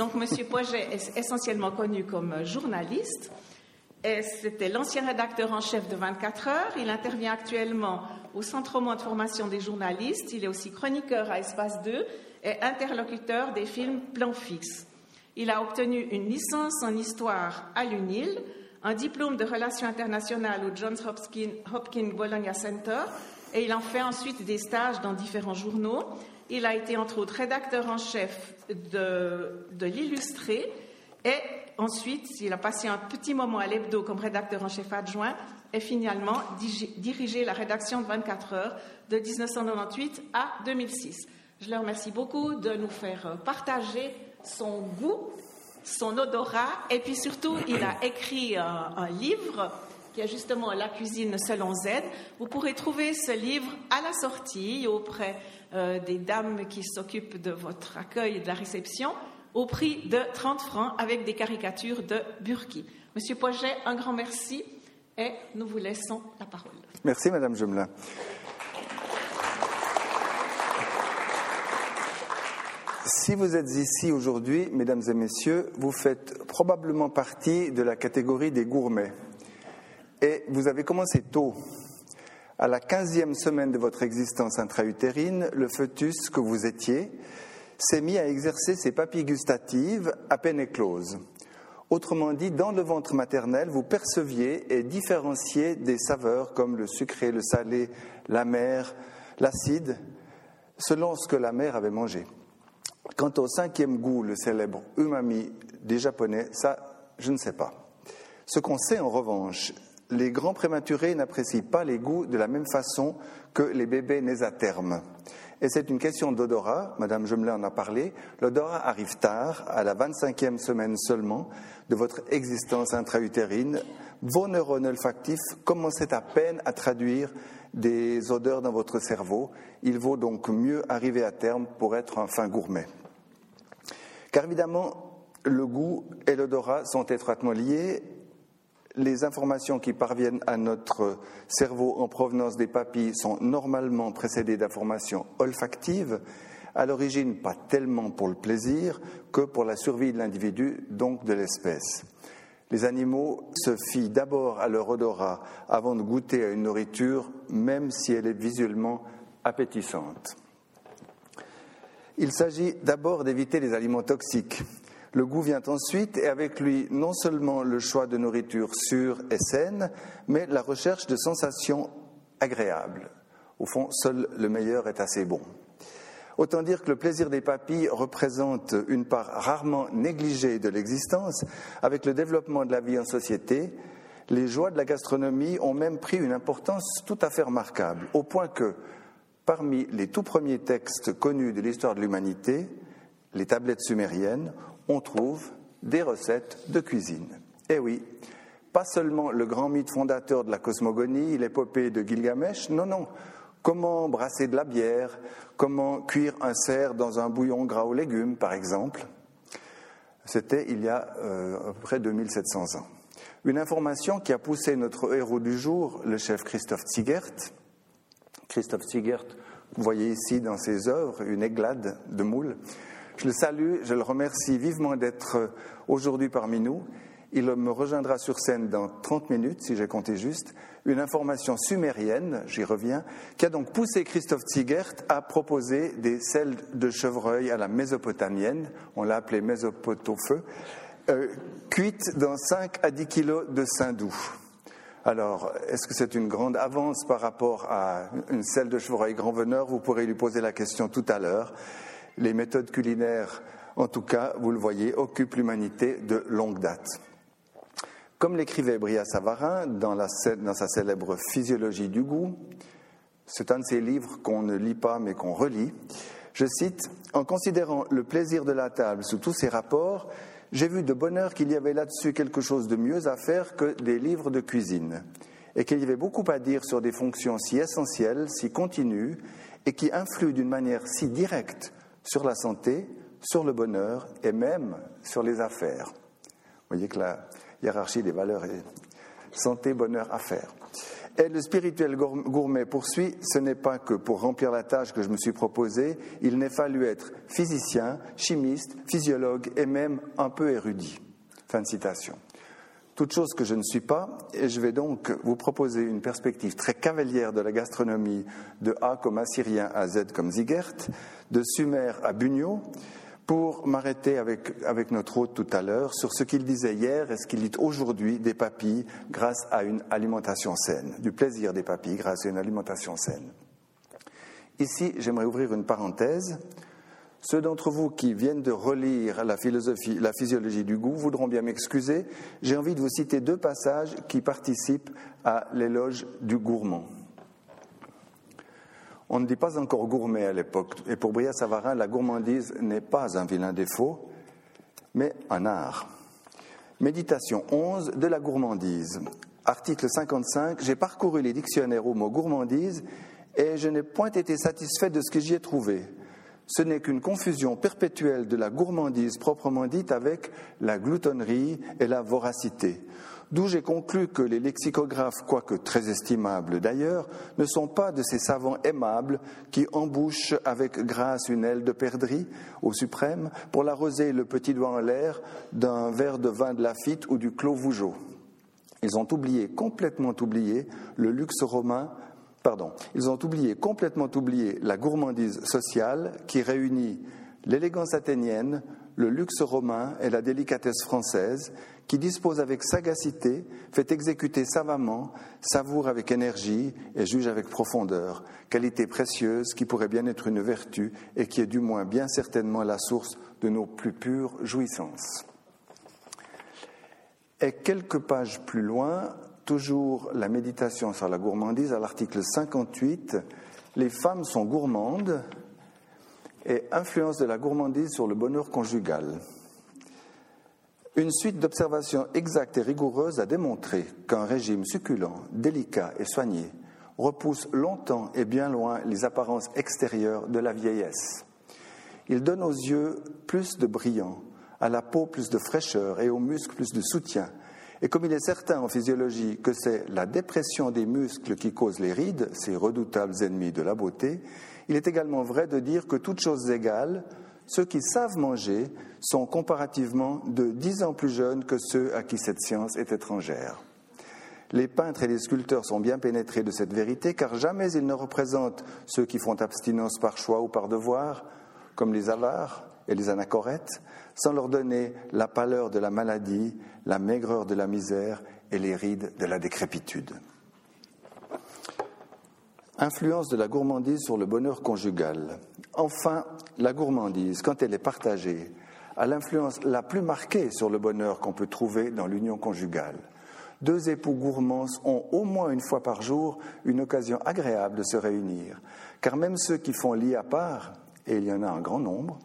Donc, M. Poiget est essentiellement connu comme journaliste. C'était l'ancien rédacteur en chef de 24 heures. Il intervient actuellement au Centre Roman de formation des journalistes. Il est aussi chroniqueur à Espace 2 et interlocuteur des films Plan fixe. Il a obtenu une licence en histoire à l'UNIL, un diplôme de relations internationales au Johns Hopkins, Hopkins Bologna Center et il en fait ensuite des stages dans différents journaux. Il a été entre autres rédacteur en chef de, l'Illustré et ensuite il a passé un petit moment à l'hebdo comme rédacteur en chef adjoint et finalement dirigé la rédaction de 24 heures de 1998 à 2006. Je le remercie beaucoup de nous faire partager son goût, son odorat et puis surtout il a écrit un livre qui est justement La cuisine selon Z. Vous pourrez trouver ce livre à la sortie auprès euh, des dames qui s'occupent de votre accueil et de la réception au prix de 30 francs avec des caricatures de Burki. Monsieur Poiget, un grand merci et nous vous laissons la parole. Merci, Madame Jumelin. Si vous êtes ici aujourd'hui, mesdames et messieurs, vous faites probablement partie de la catégorie des gourmets. Et vous avez commencé tôt. À la quinzième semaine de votre existence intra-utérine, le fœtus que vous étiez s'est mis à exercer ses papilles gustatives à peine écloses. Autrement dit, dans le ventre maternel, vous perceviez et différenciez des saveurs comme le sucré, le salé, l'amer, l'acide, selon ce que la mère avait mangé. Quant au cinquième goût, le célèbre umami des Japonais, ça, je ne sais pas. Ce qu'on sait en revanche, les grands prématurés n'apprécient pas les goûts de la même façon que les bébés nés à terme. Et c'est une question d'odorat, Madame Jumelin en a parlé. L'odorat arrive tard, à la 25e semaine seulement de votre existence intra-utérine. Vos neurones olfactifs commencent à peine à traduire des odeurs dans votre cerveau. Il vaut donc mieux arriver à terme pour être un fin gourmet. Car évidemment, le goût et l'odorat sont étroitement liés les informations qui parviennent à notre cerveau en provenance des papilles sont normalement précédées d'informations olfactives, à l'origine pas tellement pour le plaisir que pour la survie de l'individu, donc de l'espèce. Les animaux se fient d'abord à leur odorat avant de goûter à une nourriture, même si elle est visuellement appétissante. Il s'agit d'abord d'éviter les aliments toxiques. Le goût vient ensuite et avec lui non seulement le choix de nourriture sûre et saine, mais la recherche de sensations agréables. Au fond, seul le meilleur est assez bon. Autant dire que le plaisir des papilles représente une part rarement négligée de l'existence. Avec le développement de la vie en société, les joies de la gastronomie ont même pris une importance tout à fait remarquable, au point que, parmi les tout premiers textes connus de l'histoire de l'humanité, les tablettes sumériennes, on trouve des recettes de cuisine. Eh oui, pas seulement le grand mythe fondateur de la cosmogonie, l'épopée de Gilgamesh, non, non. Comment brasser de la bière, comment cuire un cerf dans un bouillon gras aux légumes, par exemple? C'était il y a euh, à peu près 2700 ans. Une information qui a poussé notre héros du jour, le chef Christophe Zigert. Christophe Zigert, vous voyez ici dans ses œuvres une églade de moules je le salue, je le remercie vivement d'être aujourd'hui parmi nous. Il me rejoindra sur scène dans 30 minutes, si j'ai compté juste. Une information sumérienne, j'y reviens, qui a donc poussé Christophe Zigert à proposer des selles de chevreuil à la mésopotamienne, on l'a appelé mésopotofeu, euh, cuites dans 5 à 10 kilos de saindoux. Alors, est-ce que c'est une grande avance par rapport à une selle de chevreuil grand veneur? Vous pourrez lui poser la question tout à l'heure. Les méthodes culinaires, en tout cas, vous le voyez, occupent l'humanité de longue date. Comme l'écrivait Bria Savarin dans, sa célèbre Physiologie du goût, c'est un de ces livres qu'on ne lit pas mais qu'on relit, je cite, En considérant le plaisir de la table sous tous ses rapports, j'ai vu de bonheur qu'il y avait là-dessus quelque chose de mieux à faire que des livres de cuisine, et qu'il y avait beaucoup à dire sur des fonctions si essentielles, si continues, et qui influent d'une manière si directe sur la santé, sur le bonheur et même sur les affaires. Vous voyez que la hiérarchie des valeurs est santé, bonheur, affaires. Et le spirituel gourmet poursuit, ce n'est pas que pour remplir la tâche que je me suis proposée, il n'est fallu être physicien, chimiste, physiologue et même un peu érudit. Fin de citation. Toute chose que je ne suis pas, et je vais donc vous proposer une perspective très cavalière de la gastronomie, de A comme Assyrien à Z comme Zigert, de Sumer à Bugno, pour m'arrêter avec, avec notre hôte tout à l'heure sur ce qu'il disait hier et ce qu'il dit aujourd'hui des papilles grâce à une alimentation saine, du plaisir des papilles grâce à une alimentation saine. Ici, j'aimerais ouvrir une parenthèse. Ceux d'entre vous qui viennent de relire la philosophie, la physiologie du goût voudront bien m'excuser. J'ai envie de vous citer deux passages qui participent à l'éloge du gourmand. On ne dit pas encore gourmet à l'époque, et pour Bria Savarin, la gourmandise n'est pas un vilain défaut, mais un art. Méditation 11 de la gourmandise. Article 55, j'ai parcouru les dictionnaires au mot gourmandise et je n'ai point été satisfait de ce que j'y ai trouvé. Ce n'est qu'une confusion perpétuelle de la gourmandise proprement dite avec la gloutonnerie et la voracité. D'où j'ai conclu que les lexicographes, quoique très estimables d'ailleurs, ne sont pas de ces savants aimables qui embouchent avec grâce une aile de perdrix au suprême pour l'arroser le petit doigt en l'air d'un verre de vin de Lafitte ou du Clos Vougeot. Ils ont oublié, complètement oublié, le luxe romain Pardon, ils ont oublié, complètement oublié la gourmandise sociale qui réunit l'élégance athénienne, le luxe romain et la délicatesse française, qui dispose avec sagacité, fait exécuter savamment, savoure avec énergie et juge avec profondeur, qualité précieuse qui pourrait bien être une vertu et qui est du moins bien certainement la source de nos plus pures jouissances. Et quelques pages plus loin, toujours la méditation sur la gourmandise, à l'article 58, les femmes sont gourmandes et influence de la gourmandise sur le bonheur conjugal. Une suite d'observations exactes et rigoureuses a démontré qu'un régime succulent, délicat et soigné repousse longtemps et bien loin les apparences extérieures de la vieillesse. Il donne aux yeux plus de brillant, à la peau plus de fraîcheur et aux muscles plus de soutien. Et comme il est certain en physiologie que c'est la dépression des muscles qui cause les rides, ces redoutables ennemis de la beauté, il est également vrai de dire que toutes choses égales, ceux qui savent manger sont comparativement de dix ans plus jeunes que ceux à qui cette science est étrangère. Les peintres et les sculpteurs sont bien pénétrés de cette vérité car jamais ils ne représentent ceux qui font abstinence par choix ou par devoir, comme les avares et les anachorètes, sans leur donner la pâleur de la maladie, la maigreur de la misère et les rides de la décrépitude. Influence de la gourmandise sur le bonheur conjugal. Enfin, la gourmandise, quand elle est partagée, a l'influence la plus marquée sur le bonheur qu'on peut trouver dans l'union conjugale. Deux époux gourmands ont au moins une fois par jour une occasion agréable de se réunir, car même ceux qui font lit à part, et il y en a un grand nombre,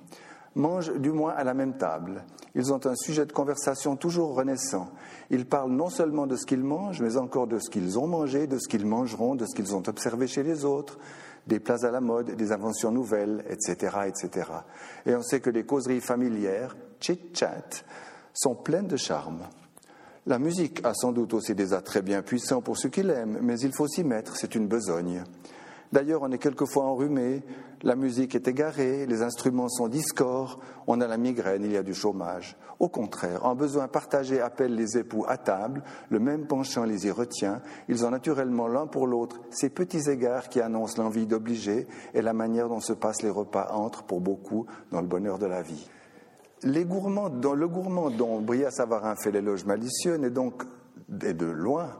mangent du moins à la même table. Ils ont un sujet de conversation toujours renaissant. Ils parlent non seulement de ce qu'ils mangent, mais encore de ce qu'ils ont mangé, de ce qu'ils mangeront, de ce qu'ils ont observé chez les autres, des plats à la mode, des inventions nouvelles, etc., etc. Et on sait que les causeries familières, chit-chat, sont pleines de charme. La musique a sans doute aussi des attraits bien puissants pour ceux qui l'aiment, mais il faut s'y mettre, c'est une besogne. D'ailleurs, on est quelquefois enrhumé, la musique est égarée, les instruments sont discords, on a la migraine, il y a du chômage. Au contraire, un besoin partagé appelle les époux à table, le même penchant les y retient, ils ont naturellement l'un pour l'autre ces petits égards qui annoncent l'envie d'obliger et la manière dont se passent les repas entrent pour beaucoup dans le bonheur de la vie. Les gourmands, le gourmand dont Bria Savarin fait l'éloge malicieux n'est donc, et de loin,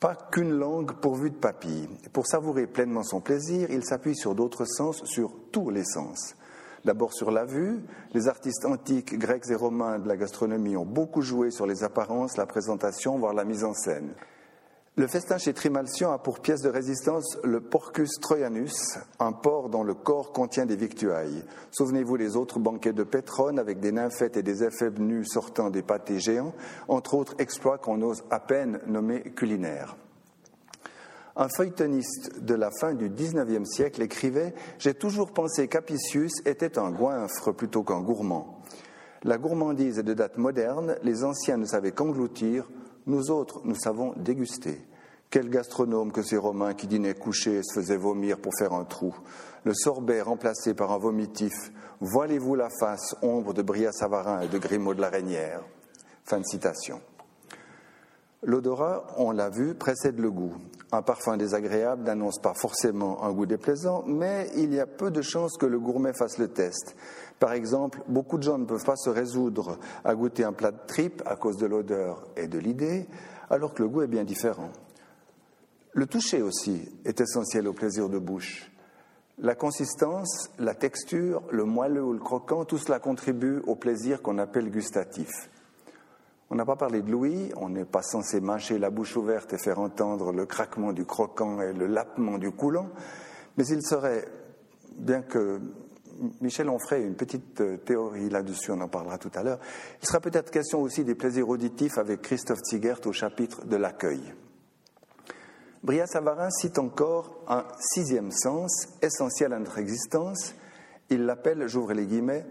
pas qu'une langue pourvue de papilles. Pour savourer pleinement son plaisir, il s'appuie sur d'autres sens, sur tous les sens. D'abord sur la vue, les artistes antiques, grecs et romains de la gastronomie ont beaucoup joué sur les apparences, la présentation, voire la mise en scène. Le festin chez Trimalcion a pour pièce de résistance le Porcus Troianus, un porc dont le corps contient des victuailles. Souvenez-vous des autres banquets de Pétrone avec des nymphètes et des éphèbes nus sortant des pâtés géants, entre autres exploits qu'on ose à peine nommer culinaires. Un feuilletoniste de la fin du XIXe siècle écrivait J'ai toujours pensé qu'Apicius était un goinfre plutôt qu'un gourmand. La gourmandise est de date moderne, les anciens ne savaient qu'engloutir, nous autres, nous savons déguster. Quel gastronome que ces Romains qui dînaient couchés et se faisaient vomir pour faire un trou. Le sorbet remplacé par un vomitif. Voilez-vous la face, ombre de Bria Savarin et de Grimaud de la Reynière. Fin de citation. L'odorat, on l'a vu, précède le goût. Un parfum désagréable n'annonce pas forcément un goût déplaisant, mais il y a peu de chances que le gourmet fasse le test. Par exemple, beaucoup de gens ne peuvent pas se résoudre à goûter un plat de tripes à cause de l'odeur et de l'idée, alors que le goût est bien différent. Le toucher aussi est essentiel au plaisir de bouche. La consistance, la texture, le moelleux ou le croquant, tout cela contribue au plaisir qu'on appelle gustatif. On n'a pas parlé de l'ouïe, on n'est pas censé mâcher la bouche ouverte et faire entendre le craquement du croquant et le lapement du coulant, mais il serait, bien que Michel Onfray ait une petite euh, théorie là-dessus, on en parlera tout à l'heure, il sera peut-être question aussi des plaisirs auditifs avec Christophe Zigert au chapitre de l'accueil. Bria Savarin cite encore un sixième sens essentiel à notre existence. Il l'appelle, j'ouvre les guillemets,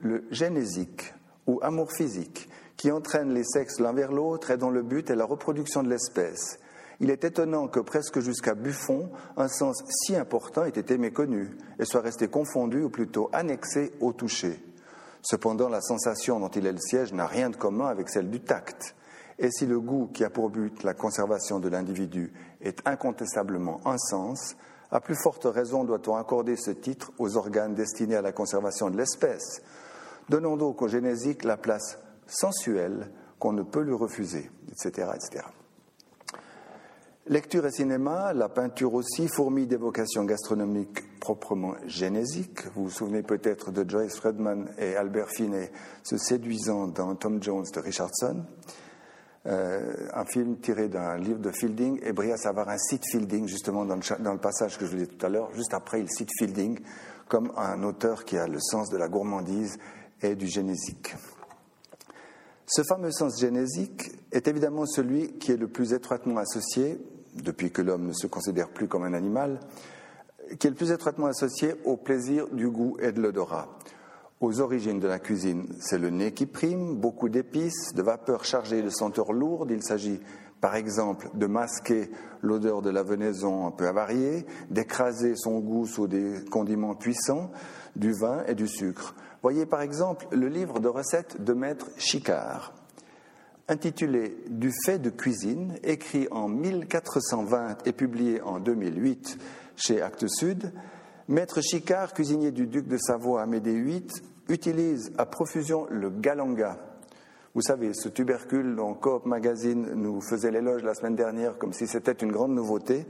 le génésique ou amour physique, qui entraîne les sexes l'un vers l'autre et dont le but est la reproduction de l'espèce. Il est étonnant que presque jusqu'à Buffon, un sens si important ait été méconnu et soit resté confondu ou plutôt annexé au toucher. Cependant, la sensation dont il est le siège n'a rien de commun avec celle du tact. Et si le goût qui a pour but la conservation de l'individu est incontestablement un sens, à plus forte raison doit-on accorder ce titre aux organes destinés à la conservation de l'espèce. Donnons donc au génésique la place sensuelle qu'on ne peut lui refuser, etc., etc. Lecture et cinéma, la peinture aussi fourmille d'évocations gastronomiques proprement génésiques. Vous vous souvenez peut-être de Joyce Fredman et Albert Finney se séduisant dans Tom Jones de Richardson, euh, un film tiré d'un livre de Fielding. Et Bria Savarin cite Fielding justement dans le, dans le passage que je vous disais tout à l'heure. Juste après, il cite Fielding comme un auteur qui a le sens de la gourmandise et du génésique. Ce fameux sens génésique est évidemment celui qui est le plus étroitement associé, depuis que l'homme ne se considère plus comme un animal, qui est le plus étroitement associé au plaisir du goût et de l'odorat. Aux origines de la cuisine, c'est le nez qui prime, beaucoup d'épices, de vapeurs chargées de senteurs lourdes. Il s'agit par exemple de masquer l'odeur de la venaison un peu avariée, d'écraser son goût sous des condiments puissants, du vin et du sucre. Voyez par exemple le livre de recettes de Maître Chicard, intitulé Du fait de cuisine, écrit en 1420 et publié en 2008 chez Actes Sud. Maître Chicard, cuisinier du duc de Savoie Amédée VIII, utilise à profusion le galanga. Vous savez, ce tubercule dont Coop Magazine nous faisait l'éloge la semaine dernière comme si c'était une grande nouveauté.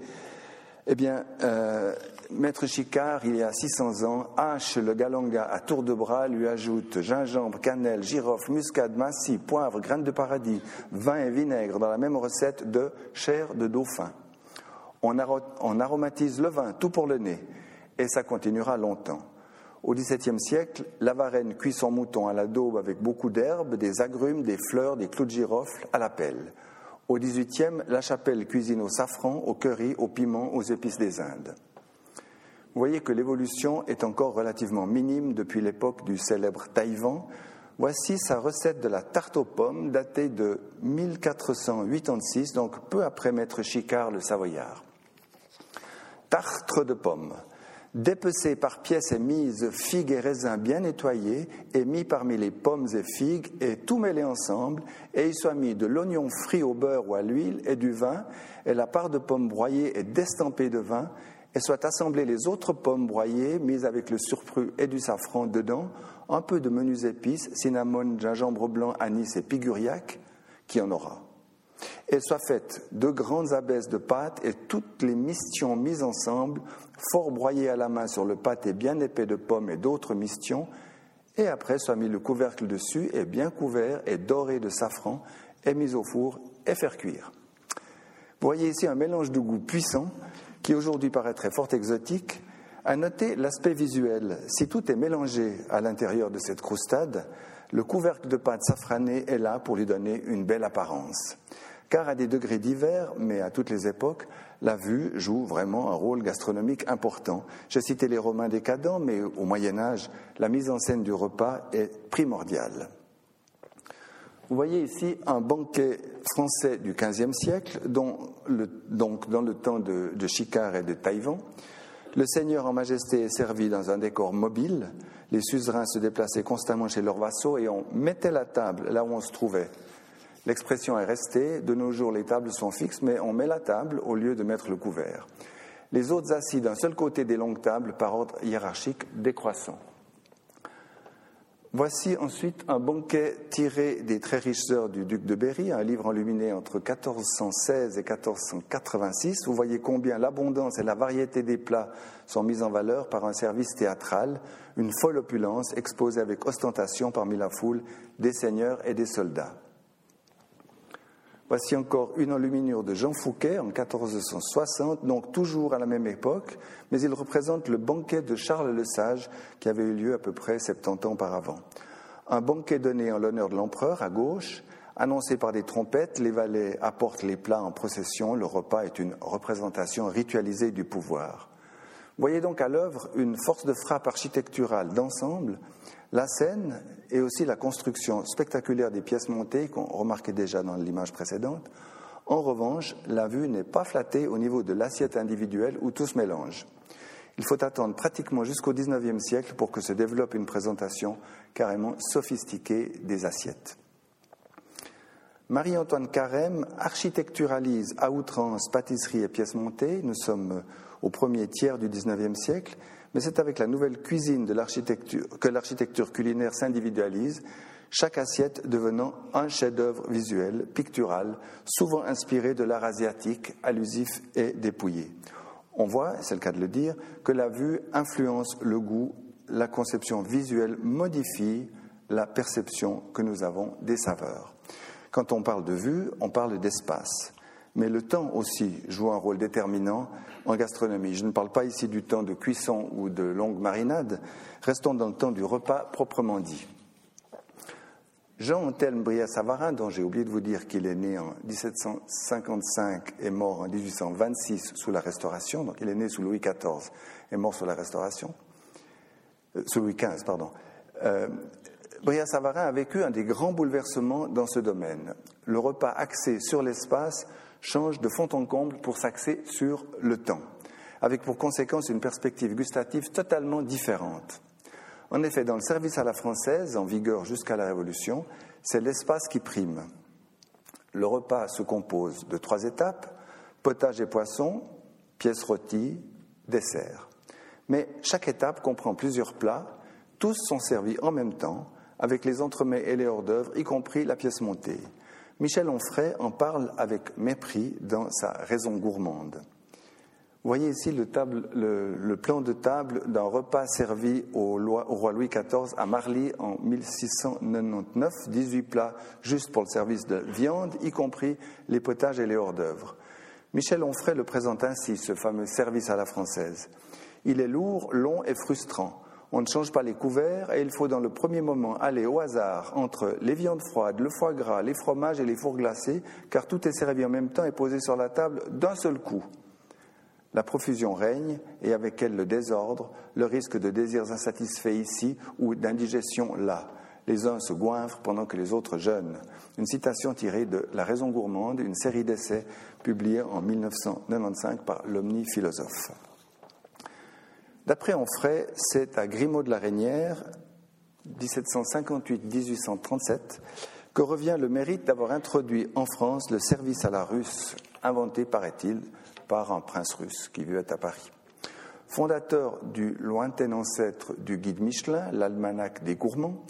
Eh bien, euh, Maître Chicard, il y a 600 ans, hache le galanga à tour de bras, lui ajoute gingembre, cannelle, girofle, muscade, massis, poivre, graines de paradis, vin et vinaigre dans la même recette de chair de dauphin. On, aromatise le vin, tout pour le nez, et ça continuera longtemps. Au XVIIe siècle, la Varenne cuit son mouton à la daube avec beaucoup d'herbes, des agrumes, des fleurs, des clous de girofle à la pelle. Au XVIIIe, la chapelle cuisine au safran, au curry, au piment, aux épices des Indes. Vous voyez que l'évolution est encore relativement minime depuis l'époque du célèbre Taïwan. Voici sa recette de la tarte aux pommes datée de 1486, donc peu après Maître Chicard le Savoyard. Tartre de pommes. Dépecées par pièces et mises figues et raisins bien nettoyés et mis parmi les pommes et figues et tout mêlé ensemble et il soit mis de l'oignon frit au beurre ou à l'huile et du vin et la part de pommes broyées et destampée de vin et soit assemblées les autres pommes broyées, mises avec le surplus et du safran dedans, un peu de menus épices, cinnamon, gingembre blanc, anis et piguriac, qui en aura. Et soit faites de grandes abaisses de pâte et toutes les mistions mises ensemble, fort broyées à la main sur le pâté bien épais de pommes et d'autres mistions, et après soit mis le couvercle dessus et bien couvert et doré de safran et mis au four et faire cuire. Voyez ici un mélange de goût puissant qui aujourd'hui paraîtrait fort exotique, à noter l'aspect visuel. Si tout est mélangé à l'intérieur de cette croustade, le couvercle de pâte safranée est là pour lui donner une belle apparence. Car à des degrés divers, mais à toutes les époques, la vue joue vraiment un rôle gastronomique important. J'ai cité les Romains décadents, mais au Moyen Âge, la mise en scène du repas est primordiale. Vous voyez ici un banquet français du XVe siècle, donc dans le temps de, de Chicard et de Taïwan. Le seigneur en majesté est servi dans un décor mobile. Les suzerains se déplaçaient constamment chez leurs vassaux et on mettait la table là où on se trouvait. L'expression est restée. De nos jours, les tables sont fixes, mais on met la table au lieu de mettre le couvert. Les autres assis d'un seul côté des longues tables par ordre hiérarchique décroissant. Voici ensuite un banquet tiré des très riches heures du duc de Berry, un livre enluminé entre 1416 et 1486. Vous voyez combien l'abondance et la variété des plats sont mises en valeur par un service théâtral, une folle opulence exposée avec ostentation parmi la foule des seigneurs et des soldats. Voici encore une enluminure de Jean Fouquet en 1460, donc toujours à la même époque, mais il représente le banquet de Charles le Sage qui avait eu lieu à peu près 70 ans auparavant. Un banquet donné en l'honneur de l'empereur à gauche, annoncé par des trompettes, les valets apportent les plats en procession, le repas est une représentation ritualisée du pouvoir. Voyez donc à l'œuvre une force de frappe architecturale d'ensemble la scène et aussi la construction spectaculaire des pièces montées qu'on remarquait déjà dans l'image précédente. En revanche, la vue n'est pas flattée au niveau de l'assiette individuelle où tout se mélange. Il faut attendre pratiquement jusqu'au XIXe siècle pour que se développe une présentation carrément sophistiquée des assiettes. Marie-Antoine Carême architecturalise à outrance pâtisserie et pièces montées. Nous sommes au premier tiers du XIXe siècle mais c'est avec la nouvelle cuisine de que l'architecture culinaire s'individualise, chaque assiette devenant un chef-d'œuvre visuel, pictural, souvent inspiré de l'art asiatique, allusif et dépouillé. On voit, c'est le cas de le dire, que la vue influence le goût, la conception visuelle modifie la perception que nous avons des saveurs. Quand on parle de vue, on parle d'espace. Mais le temps aussi joue un rôle déterminant en gastronomie. Je ne parle pas ici du temps de cuisson ou de longue marinade, restons dans le temps du repas proprement dit. Jean Anthelme Bria-Savarin, dont j'ai oublié de vous dire qu'il est né en 1755 et mort en 1826 sous la Restauration, donc il est né sous Louis XIV et mort sous la Restauration, euh, sous Louis XV, pardon. Euh, Bria-Savarin a vécu un des grands bouleversements dans ce domaine. Le repas axé sur l'espace change de fond en comble pour s'axer sur le temps, avec pour conséquence une perspective gustative totalement différente. En effet, dans le service à la française, en vigueur jusqu'à la Révolution, c'est l'espace qui prime. Le repas se compose de trois étapes, potage et poisson, pièces rôties, dessert. Mais chaque étape comprend plusieurs plats, tous sont servis en même temps, avec les entremets et les hors d'œuvre, y compris la pièce montée. Michel Onfray en parle avec mépris dans sa Raison gourmande. Voyez ici le, plan de table d'un repas servi au, roi Louis XIV à Marly en 1699, 18 plats juste pour le service de viande, y compris les potages et les hors d'œuvre. Michel Onfray le présente ainsi, ce fameux service à la française. Il est lourd, long et frustrant. On ne change pas les couverts et il faut dans le premier moment aller au hasard entre les viandes froides, le foie gras, les fromages et les fours glacés, car tout est servi en même temps et posé sur la table d'un seul coup. La profusion règne et avec elle le désordre, le risque de désirs insatisfaits ici ou d'indigestion là. Les uns se goinfrent pendant que les autres jeûnent. Une citation tirée de La raison gourmande, une série d'essais publiée en 1995 par l'Omni philosophe. D'après Onfray, c'est à Grimaud de la Reynière, 1758-1837, que revient le mérite d'avoir introduit en France le service à la russe, inventé, paraît-il, par un prince russe qui vivait à Paris. Fondateur du lointain ancêtre du guide Michelin, l'almanach des gourmands,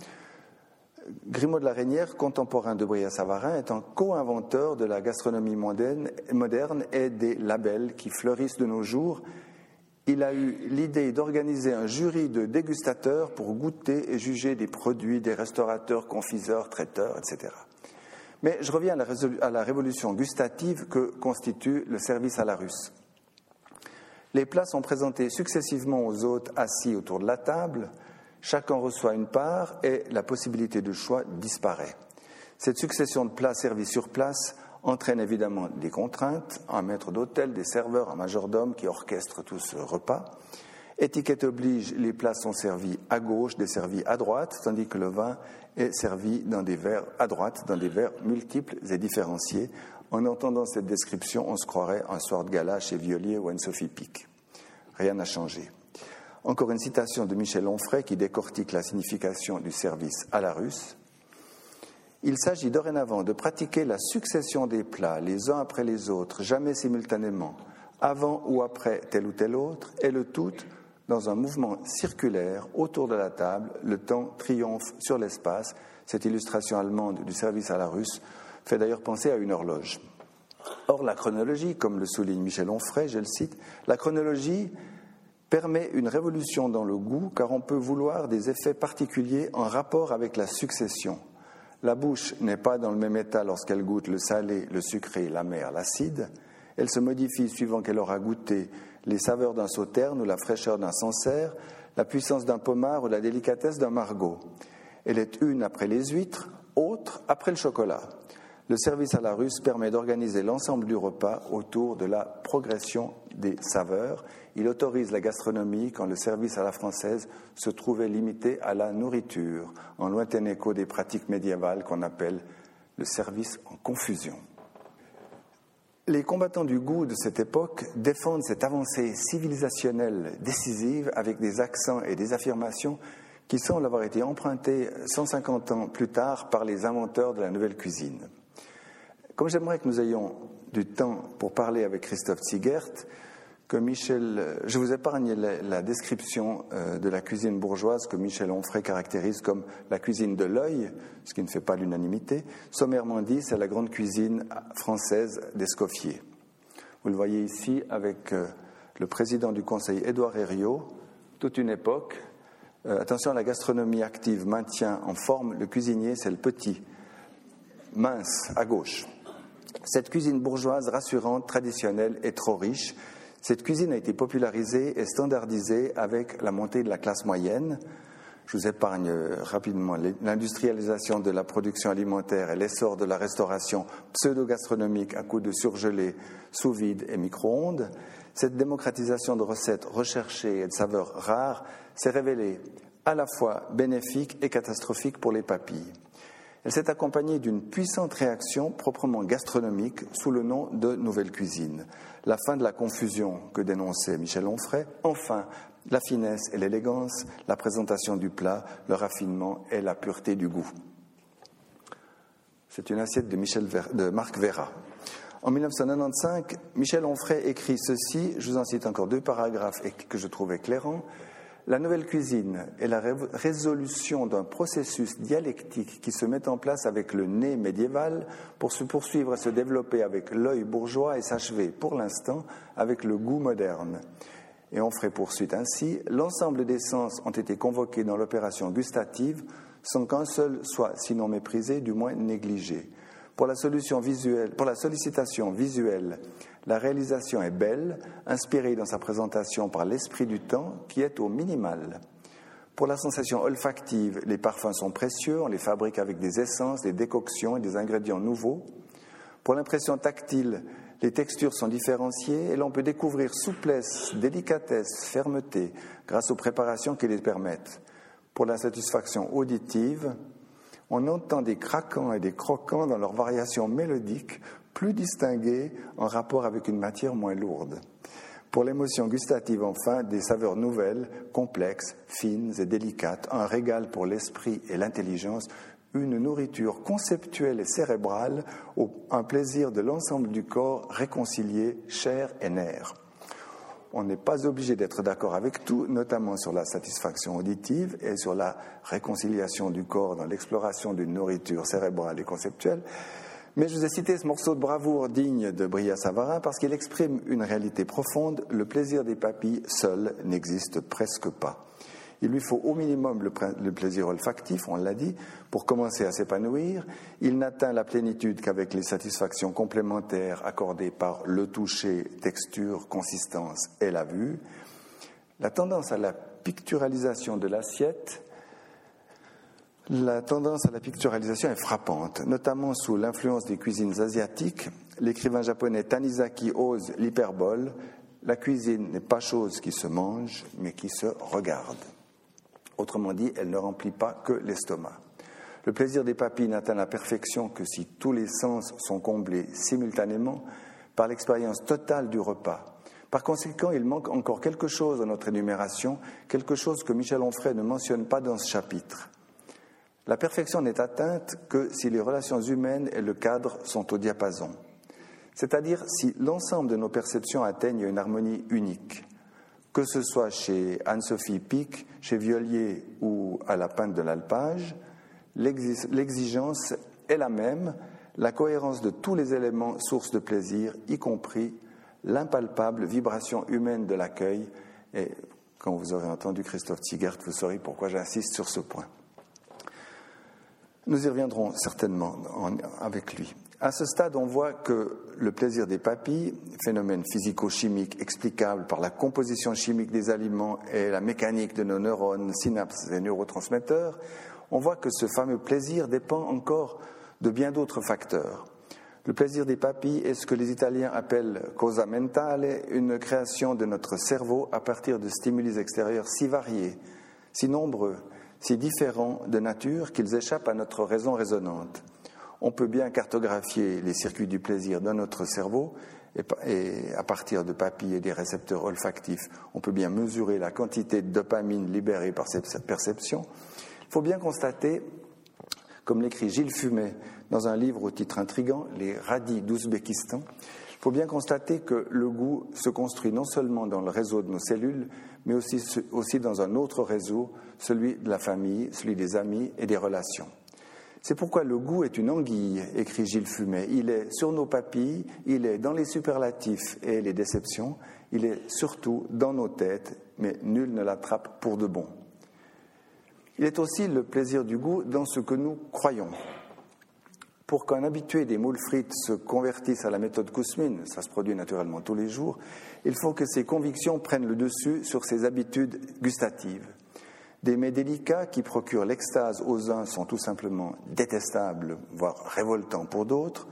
Grimaud de la Reynière, contemporain de Bria-Savarin, est un co-inventeur de la gastronomie moderne et des labels qui fleurissent de nos jours il a eu l'idée d'organiser un jury de dégustateurs pour goûter et juger des produits des restaurateurs, confiseurs, traiteurs, etc. Mais je reviens à la, révolution gustative que constitue le service à la russe. Les plats sont présentés successivement aux hôtes assis autour de la table, chacun reçoit une part et la possibilité de choix disparaît. Cette succession de plats servis sur place entraîne évidemment des contraintes, un maître d'hôtel, des serveurs, un majordome qui orchestre tout ce repas. Étiquette oblige, les plats sont servis à gauche, desservis à droite, tandis que le vin est servi dans des verres à droite, dans des verres multiples et différenciés. En entendant cette description, on se croirait un soir de gala chez Violier ou Anne-Sophie Pic. Rien n'a changé. Encore une citation de Michel Onfray qui décortique la signification du service à la russe. Il s'agit dorénavant de pratiquer la succession des plats les uns après les autres, jamais simultanément, avant ou après tel ou tel autre, et le tout dans un mouvement circulaire autour de la table. Le temps triomphe sur l'espace. Cette illustration allemande du service à la russe fait d'ailleurs penser à une horloge. Or, la chronologie, comme le souligne Michel Onfray, je le cite, la chronologie permet une révolution dans le goût car on peut vouloir des effets particuliers en rapport avec la succession. La bouche n'est pas dans le même état lorsqu'elle goûte le salé, le sucré, l'amer, l'acide. Elle se modifie suivant qu'elle aura goûté les saveurs d'un sauterne ou la fraîcheur d'un sancerre, la puissance d'un pommard ou la délicatesse d'un margot. Elle est une après les huîtres, autre après le chocolat. Le service à la russe permet d'organiser l'ensemble du repas autour de la progression des saveurs. Il autorise la gastronomie quand le service à la française se trouvait limité à la nourriture, en lointain écho des pratiques médiévales qu'on appelle le service en confusion. Les combattants du goût de cette époque défendent cette avancée civilisationnelle décisive avec des accents et des affirmations qui semblent avoir été empruntés 150 ans plus tard par les inventeurs de la nouvelle cuisine. Comme j'aimerais que nous ayons du temps pour parler avec Christophe Zigert, Michel, je vous épargne la, description euh, de la cuisine bourgeoise que Michel Onfray caractérise comme la cuisine de l'œil, ce qui ne fait pas l'unanimité. Sommairement dit, c'est la grande cuisine française d'Escoffier. Vous le voyez ici avec euh, le président du Conseil, Édouard Herriot, toute une époque. Euh, attention, la gastronomie active maintient en forme le cuisinier, c'est le petit, mince, à gauche. Cette cuisine bourgeoise rassurante, traditionnelle et trop riche, cette cuisine a été popularisée et standardisée avec la montée de la classe moyenne. Je vous épargne rapidement l'industrialisation de la production alimentaire et l'essor de la restauration pseudo-gastronomique à coups de surgelés, sous vide et micro-ondes. Cette démocratisation de recettes recherchées et de saveurs rares s'est révélée à la fois bénéfique et catastrophique pour les papilles. Elle s'est accompagnée d'une puissante réaction proprement gastronomique sous le nom de nouvelle cuisine. La fin de la confusion que dénonçait Michel Onfray, enfin la finesse et l'élégance, la présentation du plat, le raffinement et la pureté du goût. C'est une assiette de, Marc Vera. En 1995, Michel Onfray écrit ceci, je vous en cite encore deux paragraphes que je trouve éclairants. La nouvelle cuisine est la résolution d'un processus dialectique qui se met en place avec le nez médiéval pour se poursuivre et se développer avec l'œil bourgeois et s'achever pour l'instant avec le goût moderne. Et on ferait poursuite ainsi, l'ensemble des sens ont été convoqués dans l'opération gustative sans qu'un seul soit, sinon méprisé, du moins négligé. Pour la, solution visuelle, pour la sollicitation visuelle, la réalisation est belle, inspirée dans sa présentation par l'esprit du temps qui est au minimal. Pour la sensation olfactive, les parfums sont précieux, on les fabrique avec des essences, des décoctions et des ingrédients nouveaux. Pour l'impression tactile, les textures sont différenciées et l'on peut découvrir souplesse, délicatesse, fermeté grâce aux préparations qui les permettent. Pour la satisfaction auditive, on entend des craquants et des croquants dans leurs variations mélodiques plus distingués en rapport avec une matière moins lourde. Pour l'émotion gustative, enfin, des saveurs nouvelles, complexes, fines et délicates, un régal pour l'esprit et l'intelligence, une nourriture conceptuelle et cérébrale, un plaisir de l'ensemble du corps réconcilié, chair et nerfs. On n'est pas obligé d'être d'accord avec tout, notamment sur la satisfaction auditive et sur la réconciliation du corps dans l'exploration d'une nourriture cérébrale et conceptuelle, mais je vous ai cité ce morceau de bravoure digne de Bria Savarin parce qu'il exprime une réalité profonde. Le plaisir des papilles seul n'existe presque pas. Il lui faut au minimum le, plaisir olfactif, on l'a dit, pour commencer à s'épanouir. Il n'atteint la plénitude qu'avec les satisfactions complémentaires accordées par le toucher, texture, consistance et la vue. La tendance à la picturalisation de l'assiette la tendance à la picturalisation est frappante, notamment sous l'influence des cuisines asiatiques. L'écrivain japonais Tanizaki ose l'hyperbole. la cuisine n'est pas chose qui se mange, mais qui se regarde. Autrement dit, elle ne remplit pas que l'estomac. Le plaisir des papilles n'atteint la perfection que si tous les sens sont comblés simultanément par l'expérience totale du repas. Par conséquent, il manque encore quelque chose dans notre énumération, quelque chose que Michel Onfray ne mentionne pas dans ce chapitre. La perfection n'est atteinte que si les relations humaines et le cadre sont au diapason, c'est-à-dire si l'ensemble de nos perceptions atteignent une harmonie unique, que ce soit chez Anne-Sophie Pic, chez Violier ou à la Pinte de l'Alpage, l'exigence est la même, la cohérence de tous les éléments sources de plaisir, y compris l'impalpable vibration humaine de l'accueil. Et quand vous aurez entendu Christophe Tigert, vous saurez pourquoi j'insiste sur ce point. Nous y reviendrons certainement avec lui. À ce stade, on voit que le plaisir des papilles, phénomène physico-chimique explicable par la composition chimique des aliments et la mécanique de nos neurones, synapses et neurotransmetteurs, on voit que ce fameux plaisir dépend encore de bien d'autres facteurs. Le plaisir des papilles est ce que les Italiens appellent cosa mentale, une création de notre cerveau à partir de stimuli extérieurs si variés, si nombreux, si différents de nature qu'ils échappent à notre raison raisonnante. On peut bien cartographier les circuits du plaisir dans notre cerveau et à partir de papilles et des récepteurs olfactifs, on peut bien mesurer la quantité de dopamine libérée par cette perception. Il faut bien constater, comme l'écrit Gilles Fumet dans un livre au titre intrigant, Les radis d'Ouzbékistan, il faut bien constater que le goût se construit non seulement dans le réseau de nos cellules, mais aussi, aussi dans un autre réseau, celui de la famille, celui des amis et des relations. C'est pourquoi le goût est une anguille, écrit Gilles Fumet. Il est sur nos papilles, il est dans les superlatifs et les déceptions, il est surtout dans nos têtes, mais nul ne l'attrape pour de bon. Il est aussi le plaisir du goût dans ce que nous croyons. Pour qu'un habitué des moules frites se convertisse à la méthode Kousmine, ça se produit naturellement tous les jours, il faut que ses convictions prennent le dessus sur ses habitudes gustatives. Des mets délicats qui procurent l'extase aux uns sont tout simplement détestables, voire révoltants pour d'autres.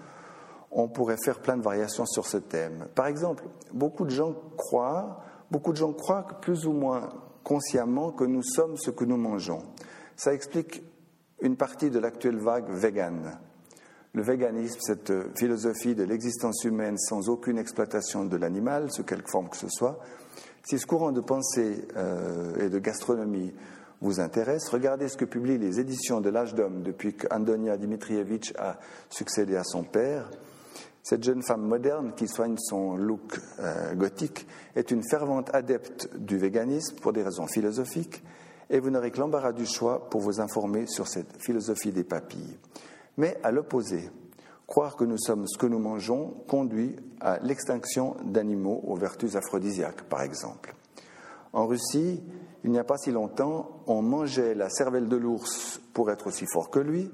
On pourrait faire plein de variations sur ce thème. Par exemple, beaucoup de gens croient, beaucoup de gens croient que plus ou moins consciemment que nous sommes ce que nous mangeons. Ça explique une partie de l'actuelle vague vegan. Le véganisme, cette philosophie de l'existence humaine sans aucune exploitation de l'animal, sous quelque forme que ce soit, si ce courant de pensée euh, et de gastronomie vous intéresse, regardez ce que publient les éditions de l'âge d'homme depuis qu'Andonia Dimitrievitch a succédé à son père. Cette jeune femme moderne qui soigne son look euh, gothique est une fervente adepte du véganisme pour des raisons philosophiques et vous n'aurez que l'embarras du choix pour vous informer sur cette philosophie des papilles. Mais à l'opposé, croire que nous sommes ce que nous mangeons conduit à l'extinction d'animaux aux vertus aphrodisiaques, par exemple. En Russie, il n'y a pas si longtemps, on mangeait la cervelle de l'ours pour être aussi fort que lui,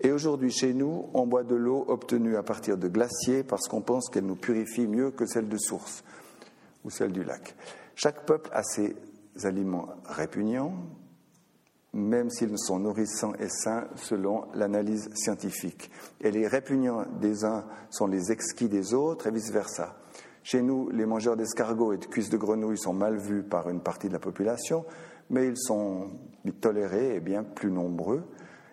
et aujourd'hui, chez nous, on boit de l'eau obtenue à partir de glaciers parce qu'on pense qu'elle nous purifie mieux que celle de source ou celle du lac. Chaque peuple a ses aliments répugnants, même s'ils sont nourrissants et sains selon l'analyse scientifique. Et les répugnants des uns sont les exquis des autres et vice-versa. Chez nous, les mangeurs d'escargots et de cuisses de grenouilles sont mal vus par une partie de la population, mais ils sont tolérés et bien plus nombreux.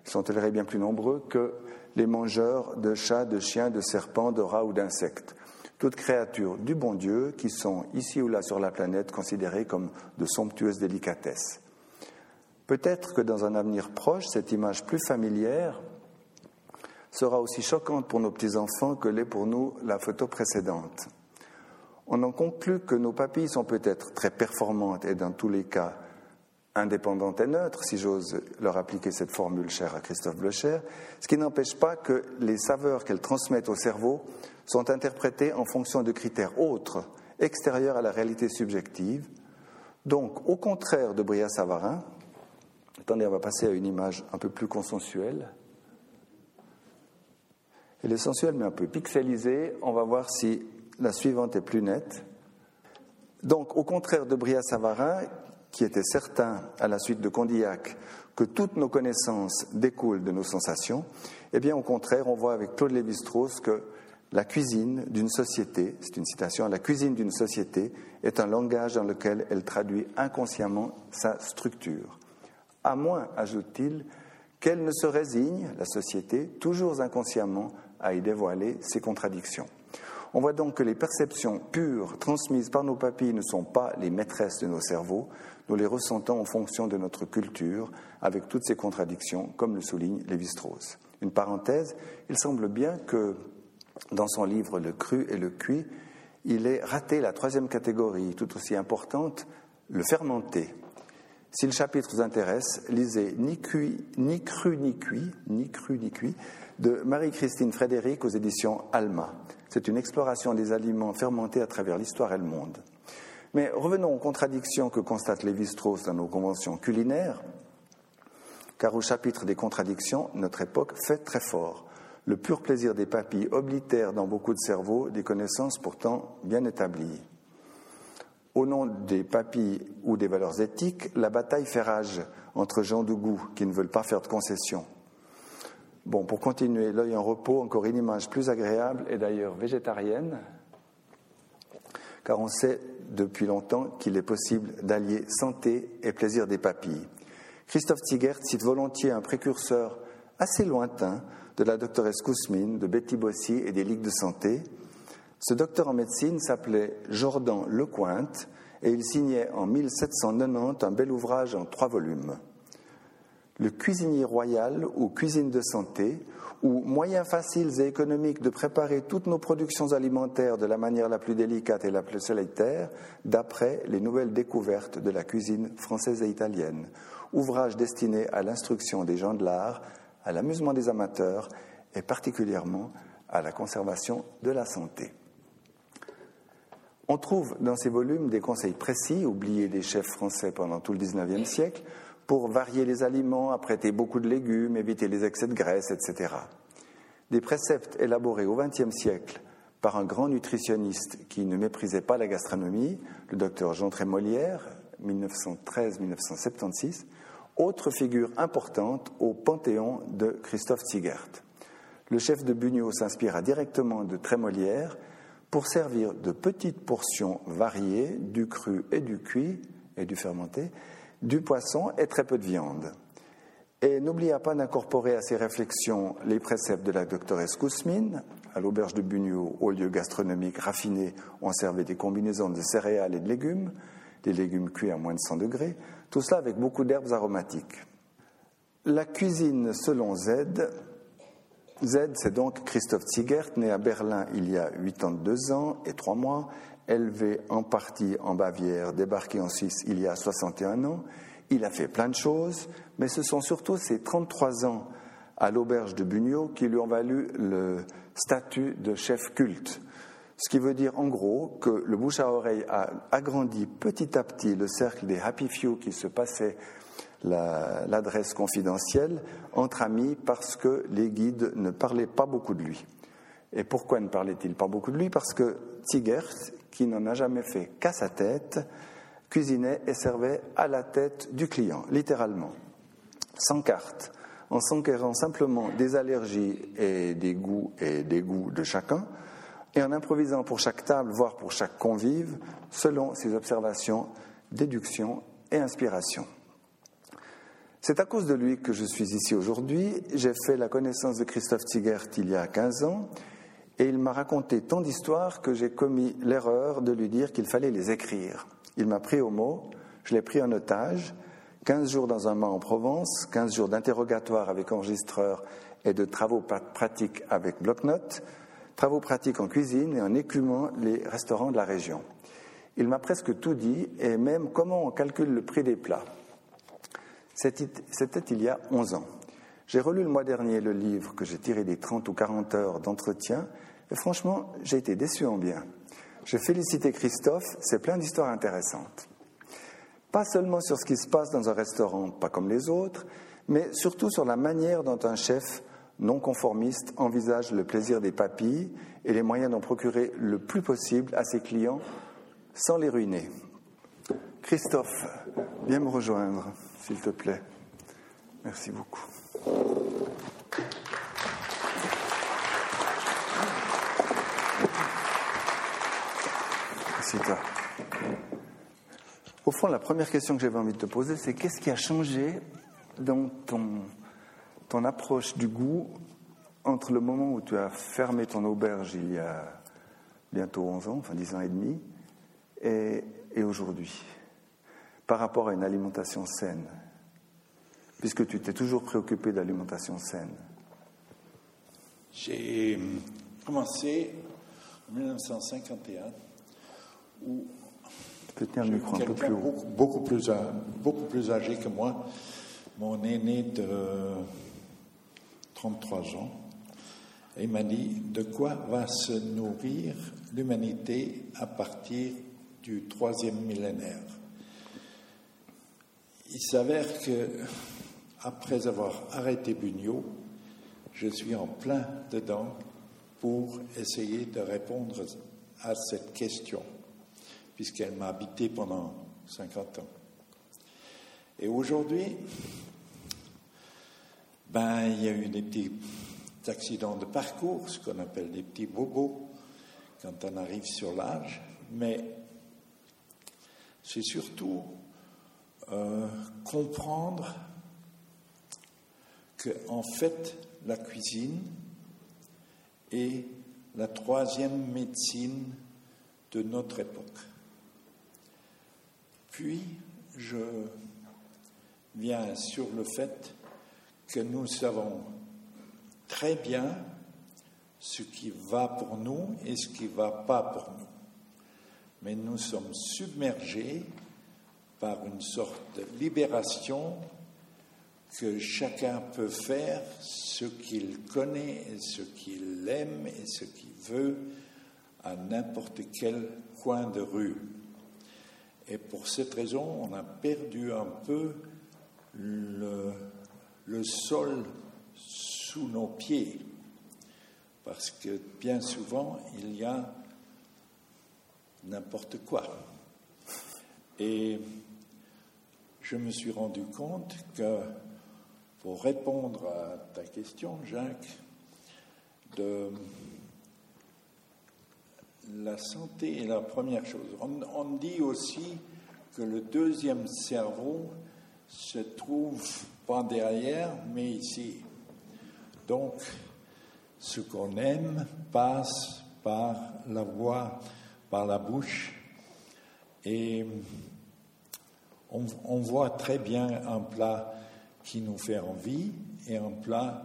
Ils sont tolérés bien plus nombreux que les mangeurs de chats, de chiens, de serpents, de rats ou d'insectes. Toutes créatures du bon Dieu qui sont ici ou là sur la planète considérées comme de somptueuses délicatesses. Peut-être que dans un avenir proche, cette image plus familière sera aussi choquante pour nos petits-enfants que l'est pour nous la photo précédente. On en conclut que nos papilles sont peut-être très performantes et dans tous les cas indépendante et neutre, si j'ose leur appliquer cette formule chère à Christophe Blocher, ce qui n'empêche pas que les saveurs qu'elles transmettent au cerveau sont interprétées en fonction de critères autres, extérieurs à la réalité subjective. Donc, au contraire de Bria Savarin, attendez, on va passer à une image un peu plus consensuelle. Elle est sensuelle mais un peu pixelisée. On va voir si la suivante est plus nette. Donc, au contraire de Bria Savarin, qui était certain, à la suite de Condillac, que toutes nos connaissances découlent de nos sensations, eh bien, au contraire, on voit avec Claude Lévi-Strauss que La cuisine d'une société, c'est une citation, la cuisine d'une société est un langage dans lequel elle traduit inconsciemment sa structure. À moins, ajoute-t-il, qu'elle ne se résigne, la société, toujours inconsciemment, à y dévoiler ses contradictions. On voit donc que les perceptions pures transmises par nos papilles ne sont pas les maîtresses de nos cerveaux, nous les ressentons en fonction de notre culture, avec toutes ces contradictions, comme le souligne Lévi-Strauss. Une parenthèse, il semble bien que dans son livre Le cru et le cuit, il ait raté la troisième catégorie, tout aussi importante, le fermenté. Si le chapitre vous intéresse, lisez Ni, ni cru ni cuit, ni cru ni cuit, de Marie-Christine Frédéric aux éditions Alma. C'est une exploration des aliments fermentés à travers l'histoire et le monde. Mais revenons aux contradictions que constate Lévi-Strauss dans nos conventions culinaires, car au chapitre des contradictions, notre époque fait très fort. Le pur plaisir des papilles oblitère dans beaucoup de cerveaux des connaissances pourtant bien établies. Au nom des papilles ou des valeurs éthiques, la bataille fait rage entre gens de goût qui ne veulent pas faire de concessions. Bon, pour continuer, l'œil en repos, encore une image plus agréable et d'ailleurs végétarienne, car on sait depuis longtemps qu'il est possible d'allier santé et plaisir des papilles. Christophe Tigert cite volontiers un précurseur assez lointain de la doctoresse Kousmine, de Betty Bossy et des ligues de santé. Ce docteur en médecine s'appelait Jordan Lecointe et il signait en 1790 un bel ouvrage en trois volumes. Le cuisinier royal ou cuisine de santé, ou moyens faciles et économiques de préparer toutes nos productions alimentaires de la manière la plus délicate et la plus solitaire, d'après les nouvelles découvertes de la cuisine française et italienne. Ouvrage destiné à l'instruction des gens de l'art, à l'amusement des amateurs et particulièrement à la conservation de la santé. On trouve dans ces volumes des conseils précis, oubliés des chefs français pendant tout le XIXe siècle, pour varier les aliments, apprêter beaucoup de légumes, éviter les excès de graisse, etc. Des préceptes élaborés au XXe siècle par un grand nutritionniste qui ne méprisait pas la gastronomie, le docteur Jean Trémolière, 1913-1976, autre figure importante au panthéon de Christophe Zigert. Le chef de Bugnot s'inspira directement de Trémolière pour servir de petites portions variées du cru et du cuit et du fermenté, du poisson et très peu de viande. Et n'oubliez pas d'incorporer à ces réflexions les préceptes de la doctoresse Kousmine. À l'auberge de Bugnot, au lieu gastronomique raffiné, on servait des combinaisons de céréales et de légumes, des légumes cuits à moins de 100 degrés, tout cela avec beaucoup d'herbes aromatiques. La cuisine selon Z, Z c'est donc Christophe Ziegert, né à Berlin il y a 82 ans et 3 mois, élevé en partie en Bavière, débarqué en Suisse il y a 61 ans. Il a fait plein de choses, mais ce sont surtout ses 33 ans à l'auberge de Bugnot qui lui ont valu le statut de chef culte. Ce qui veut dire en gros que le bouche à oreille a agrandi petit à petit le cercle des happy few qui se passaient l'adresse confidentielle entre amis parce que les guides ne parlaient pas beaucoup de lui. Et pourquoi ne parlait-il pas beaucoup de lui? Parce que Tigers, qui n'en a jamais fait qu'à sa tête, cuisinait et servait à la tête du client, littéralement, sans carte, en s'enquérant simplement des allergies et des goûts et des goûts de chacun, et en improvisant pour chaque table, voire pour chaque convive, selon ses observations, déductions et inspirations. C'est à cause de lui que je suis ici aujourd'hui. J'ai fait la connaissance de Christophe Tigert il y a 15 ans et il m'a raconté tant d'histoires que j'ai commis l'erreur de lui dire qu'il fallait les écrire. Il m'a pris au mot, je l'ai pris en otage, 15 jours dans un mât en Provence, 15 jours d'interrogatoire avec enregistreur et de travaux pratiques avec bloc-notes, travaux pratiques en cuisine et en écumant les restaurants de la région. Il m'a presque tout dit et même comment on calcule le prix des plats. C'était il y a 11 ans. J'ai relu le mois dernier le livre que j'ai tiré des 30 ou 40 heures d'entretien et franchement, j'ai été déçu en bien. J'ai félicité Christophe, c'est plein d'histoires intéressantes. Pas seulement sur ce qui se passe dans un restaurant, pas comme les autres, mais surtout sur la manière dont un chef non conformiste envisage le plaisir des papilles et les moyens d'en procurer le plus possible à ses clients sans les ruiner. Christophe, viens me rejoindre, s'il te plaît. Merci beaucoup. Merci toi. Au fond, la première question que j'avais envie de te poser, c'est qu'est-ce qui a changé dans ton, approche du goût entre le moment où tu as fermé ton auberge il y a bientôt 11 ans, enfin 10 ans et demi, et aujourd'hui? Par rapport à une alimentation saine, puisque tu t'es toujours préoccupé d'alimentation saine J'ai commencé en 1951 où tu peux tenir le micro un peu plus haut. beaucoup, beaucoup plus, beaucoup plus âgé que moi, mon aîné de 33 ans, et il m'a dit de quoi va se nourrir l'humanité à partir du troisième millénaire? Il s'avère que, après avoir arrêté Bugnot, je suis en plein dedans pour essayer de répondre à cette question, puisqu'elle m'a habité pendant 50 ans. Et aujourd'hui, ben, il y a eu des petits accidents de parcours, ce qu'on appelle des petits bobos, quand on arrive sur l'âge, mais c'est surtout euh, comprendre que, en fait, la cuisine est la troisième médecine de notre époque. Puis, je viens sur le fait que nous savons très bien ce qui va pour nous et ce qui ne va pas pour nous. Mais nous sommes submergés par une sorte de libération que chacun peut faire ce qu'il connaît et ce qu'il aime et ce qu'il veut à n'importe quel coin de rue. Et pour cette raison, on a perdu un peu le, le sol sous nos pieds, parce que bien souvent, il y a n'importe quoi. Et je me suis rendu compte que pour répondre à ta question, Jacques, la santé est la première chose. On, on dit aussi que le deuxième cerveau se trouve pas derrière, mais ici. Donc, ce qu'on aime passe par la voix, par la bouche, et on, voit très bien un plat qui nous fait envie et un plat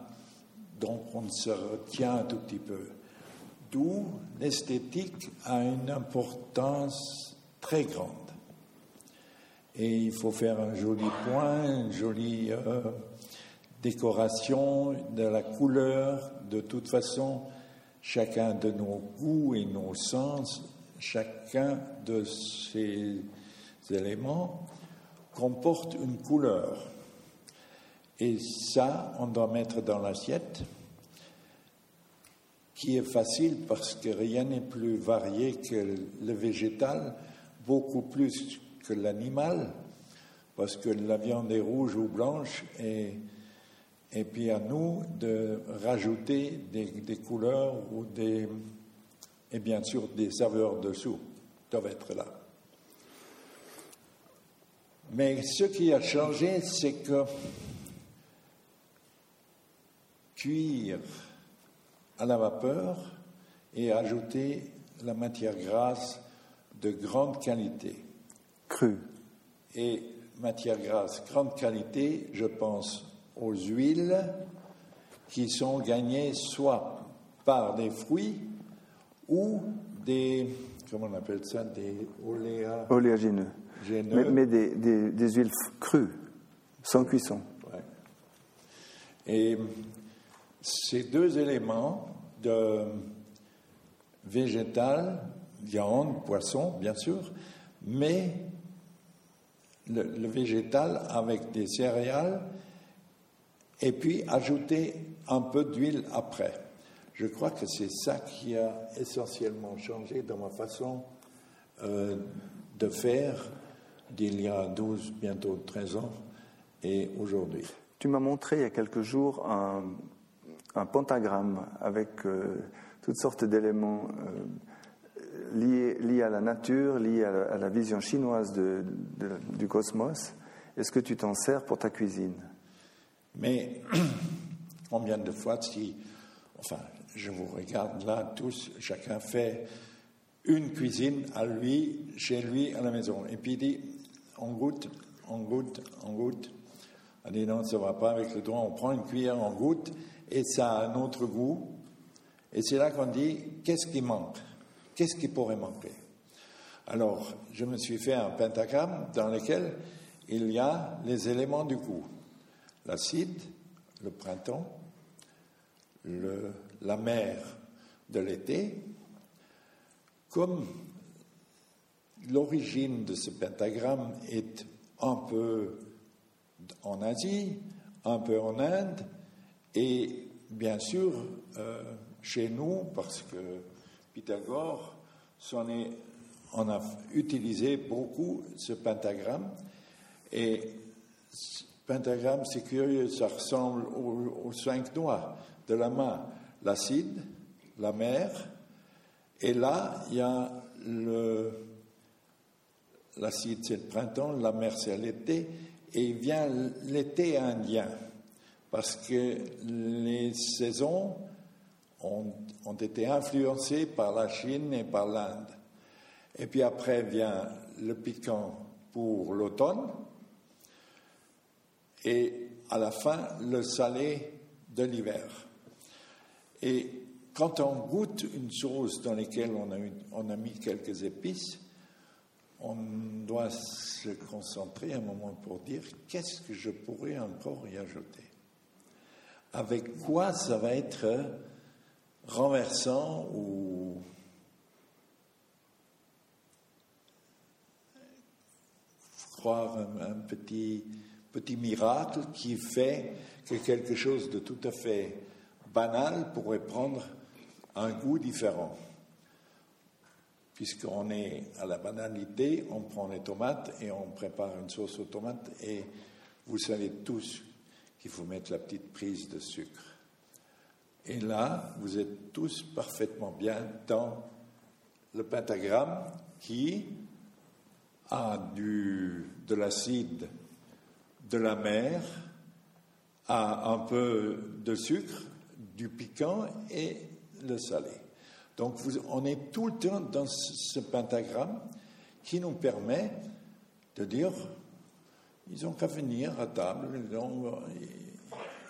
dont on se retient un tout petit peu. D'où l'esthétique a une importance très grande. Et il faut faire un joli point, une jolie euh, décoration de la couleur. De toute façon, chacun de nos goûts et nos sens, chacun de ces éléments comporte une couleur. Et ça, on doit mettre dans l'assiette, qui est facile parce que rien n'est plus varié que le végétal, beaucoup plus que l'animal, parce que la viande est rouge ou blanche, et, et puis à nous de rajouter des, couleurs ou des, et bien sûr des saveurs dessous doivent être là. Mais ce qui a changé, c'est que cuire à la vapeur et ajouter la matière grasse de grande qualité. Cru. Et matière grasse grande qualité, je pense aux huiles qui sont gagnées soit par des fruits ou des, comment on appelle ça, des Oléagineux. Géneux. Mais, mais des, des- des huiles crues, sans cuisson. Ouais. Et ces deux éléments de végétal, viande, poisson, bien sûr, mais le, le végétal avec des céréales et puis ajouter un peu d'huile après. Je crois que c'est ça qui a essentiellement changé dans ma façon euh, de faire d'il y a 12, bientôt 13 ans et aujourd'hui. Tu m'as montré il y a quelques jours un, un pentagramme avec euh, toutes sortes d'éléments, euh, liées, à la nature, liées à la, vision chinoise du cosmos. Est-ce que tu t'en sers pour ta cuisine? Mais combien de fois, si, enfin, je vous regarde là tous, chacun fait une cuisine à lui, chez lui, à la maison. Et puis il dit, on goûte, on goûte, on goûte. Dit non, ça ne va pas avec le doigt, on prend une cuillère, on goûte, et ça a un autre goût. Et c'est là qu'on dit, qu'est-ce qui manque? Qu'est-ce qui pourrait manquer? Alors, je me suis fait un pentagramme dans lequel il y a les éléments du goût. L'acide, le printemps, la mer de l'été, comme l'origine de ce pentagramme est un peu en Asie, un peu en Inde, et bien sûr euh, chez nous, parce que Pythagore on a utilisé beaucoup ce pentagramme, et ce pentagramme, c'est curieux, ça ressemble aux, cinq doigts de la main, l'acide, la mer, et là, il y a le, l'acide, c'est le printemps, la mer, c'est l'été, et il vient l'été indien, parce que les saisons ont, ont, été influencées par la Chine et par l'Inde. Et puis après vient le piquant pour l'automne, et à la fin, le salé de l'hiver. Et quand on goûte une chose dans laquelle on a mis quelques épices, on doit se concentrer un moment pour dire qu'est-ce que je pourrais encore y ajouter. Avec quoi ça va être renversant ou croire un, petit, petit miracle qui fait que quelque chose de tout à fait banal pourrait prendre un goût différent puisqu'on est à la banalité, on prend les tomates et on prépare une sauce aux tomates et vous savez tous qu'il faut mettre la petite prise de sucre. Et là, vous êtes tous parfaitement bien dans le pentagramme qui a du, de l'acide de la mer, a un peu de sucre, du piquant et le salé. Donc on est tout le temps dans ce pentagramme qui nous permet de dire, ils ont qu'à venir à table,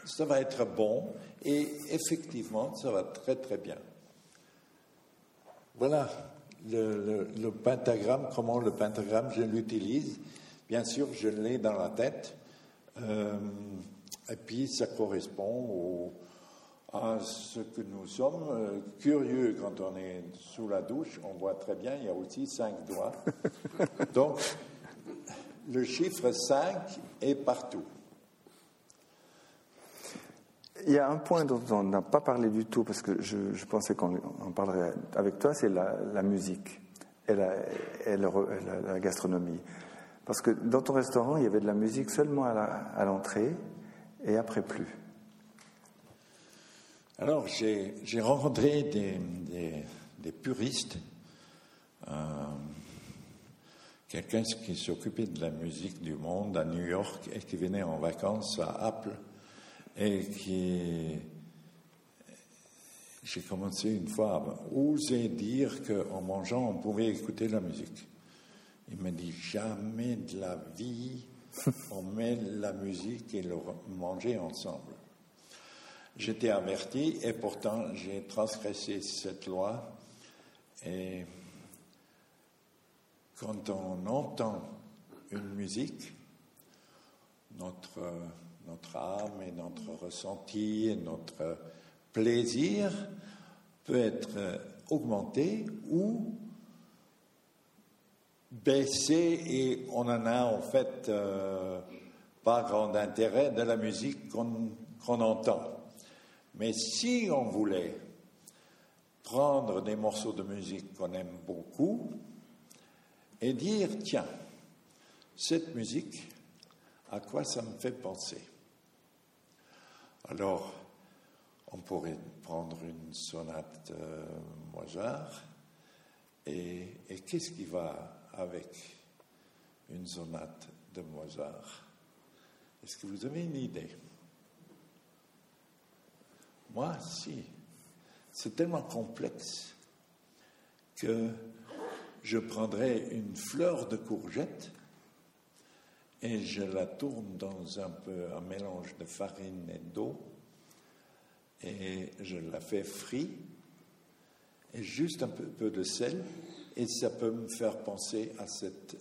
ça va être bon, et effectivement, ça va très très bien. Voilà le, pentagramme, comment le pentagramme je l'utilise. Bien sûr, je l'ai dans la tête, euh, et puis ça correspond au à ce que nous sommes euh, curieux quand on est sous la douche. On voit très bien, il y a aussi cinq doigts. Donc, le chiffre 5 est partout. Il y a un point dont on n'a pas parlé du tout, parce que je, pensais qu'on en parlerait avec toi, c'est la, musique et, la, la, gastronomie. Parce que dans ton restaurant, il y avait de la musique seulement à l'entrée et après plus. Alors, j'ai rencontré des, des, puristes, euh, quelqu'un qui s'occupait de la musique du monde à New York et qui venait en vacances à Apple et qui. J'ai commencé une fois à oser dire qu'en mangeant, on pouvait écouter la musique. Il m'a dit jamais de la vie on met la musique et le manger ensemble. J'étais averti et pourtant j'ai transgressé cette loi. Et quand on entend une musique, notre, notre âme et notre ressenti et notre plaisir peut être augmenté ou baissé et on en a en fait euh, pas grand intérêt de la musique qu'on entend. Mais si on voulait prendre des morceaux de musique qu'on aime beaucoup et dire, tiens, cette musique, à quoi ça me fait penser? Alors, on pourrait prendre une sonate euh, Mozart Et, et qu'est-ce qui va avec une sonate de Mozart? Est-ce que vous avez une idée? Moi, si. C'est tellement complexe que je prendrais une fleur de courgette et je la tourne dans un peu un mélange de farine et d'eau et je la fais frire et juste un peu, de sel et ça peut me faire penser à cette,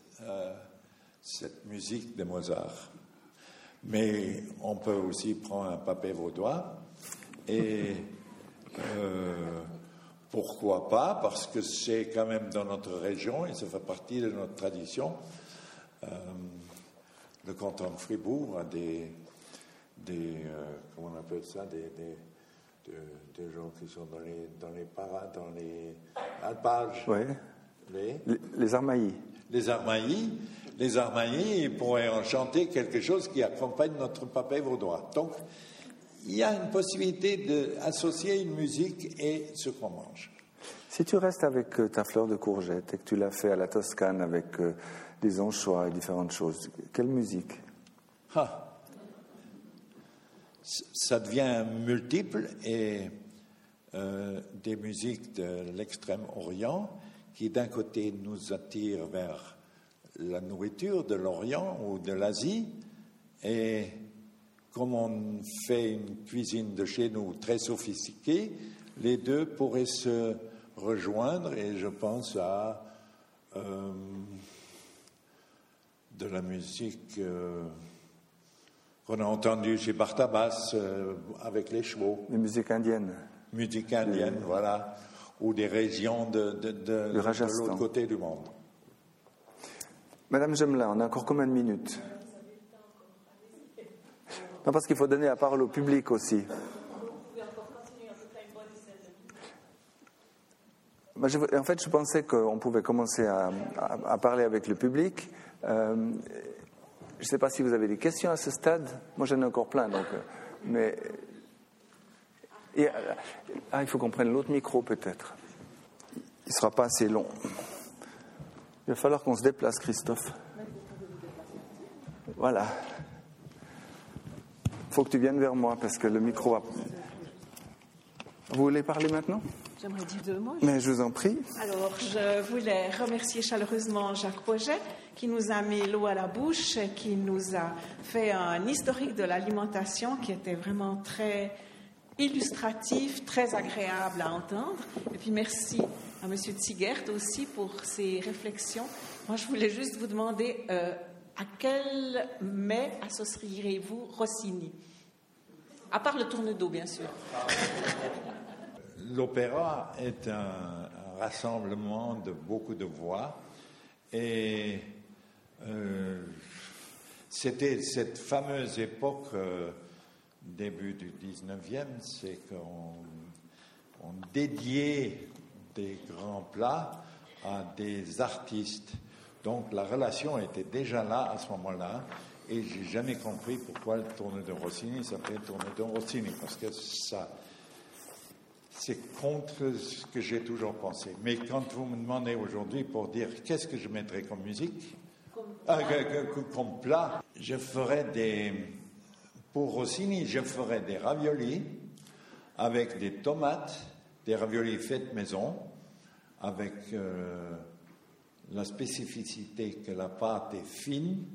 cette musique de Mozart. Mais on peut aussi prendre un papier vaudois et euh, pourquoi pas? Parce que c'est quand même dans notre région et ça fait partie de notre tradition. Euh, le canton de Fribourg a des, des euh, comment on appelle ça, des, des, de, des, gens qui sont dans les, dans les paras, dans les alpages. Oui. Les, les Armaillis. Les Armaillis. Les Armaillis, pourraient en chanter quelque chose qui accompagne notre papier vaudois. Donc, il y a une possibilité d'associer une musique et ce qu'on mange. Si tu restes avec ta fleur de courgette et que tu l'as fait à la Toscane avec euh, des anchois et différentes choses, quelle musique? Ah. Ça devient multiple et euh, des musiques de l'extrême-orient qui d'un côté nous attirent vers la nourriture de l'Orient ou de l'Asie et comme on fait une cuisine de chez nous très sophistiquée, les deux pourraient se rejoindre et je pense à euh, de la musique euh, qu'on a entendue chez Bartabas euh, avec les chevaux. Les musiques indiennes. Musique indienne, voilà, ou des régions de, de, de, de l'autre côté du monde. Madame Gemla, on a encore combien de minutes? Non, parce qu'il faut donner la parole au public aussi. en fait, je pensais qu'on pouvait commencer à, parler avec le public. Euh, je ne sais pas si vous avez des questions à ce stade. Moi, j'en ai encore plein, donc. Euh, mais et, ah, il faut qu'on prenne l'autre micro, peut-être. Il ne sera pas assez long. Il va falloir qu'on se déplace, Christophe. Voilà faut que tu viennes vers moi parce que le micro va. Vous voulez parler maintenant? J'aimerais dire deux mots. Mais je vous en prie. Alors, je voulais remercier chaleureusement Jacques Poget qui nous a mis l'eau à la bouche, qui nous a fait un historique de l'alimentation qui était vraiment très illustratif, très agréable à entendre. Et puis merci à M. Tsigert aussi pour ses réflexions. Moi, je voulais juste vous demander euh, à quel mets associeriez-vous Rossini? À part le tourne-dos, bien sûr. L'opéra est un, rassemblement de beaucoup de voix et euh, c'était cette fameuse époque, euh, début du 19e, c'est qu'on on dédiait des grands plats à des artistes donc la relation était déjà là à ce moment-là, et j'ai jamais compris pourquoi le tournée de Rossini s'appelait tournée de Rossini, parce que ça, c'est contre ce que j'ai toujours pensé. Mais quand vous me demandez aujourd'hui pour dire qu'est-ce que je mettrais comme musique, comme, euh, comme plat, je ferais des, pour Rossini, je ferais des raviolis avec des tomates, des raviolis faits maison, avec euh, la spécificité que la pâte est fine.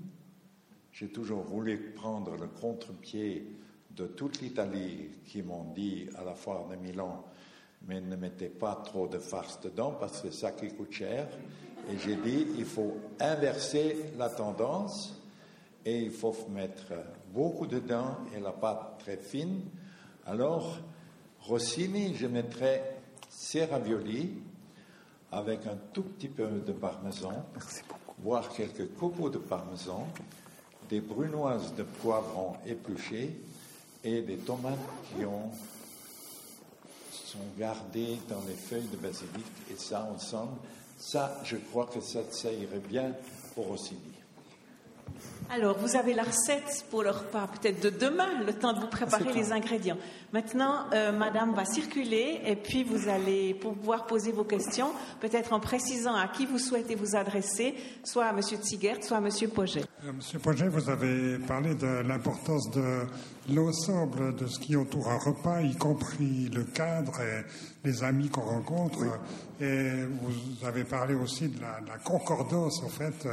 J'ai toujours voulu prendre le contre-pied de toute l'Italie qui m'ont dit à la foire de Milan, mais ne mettez pas trop de farce dedans parce que ça coûte cher. Et j'ai dit, il faut inverser la tendance et il faut mettre beaucoup dedans et la pâte très fine. Alors, Rossini, je mettrais ces raviolis avec un tout petit peu de parmesan, voire quelques copeaux de parmesan, des brunoises de poivrons épluchés et des tomates qui ont, sont gardées dans les feuilles de basilic et ça ensemble, ça, je crois que ça, ça irait bien pour Rossini. Alors, vous avez la recette pour le repas, peut-être de demain, le temps de vous préparer les ingrédients. Maintenant, euh, Madame va circuler et puis vous allez pouvoir poser vos questions, peut-être en précisant à qui vous souhaitez vous adresser, soit à Monsieur Tsigert, soit à Monsieur Poget. Euh, Monsieur Poget, vous avez parlé de l'importance de l'ensemble de ce qui entoure un repas, y compris le cadre et les amis qu'on rencontre. Et vous avez parlé aussi de la, de la concordance, en fait,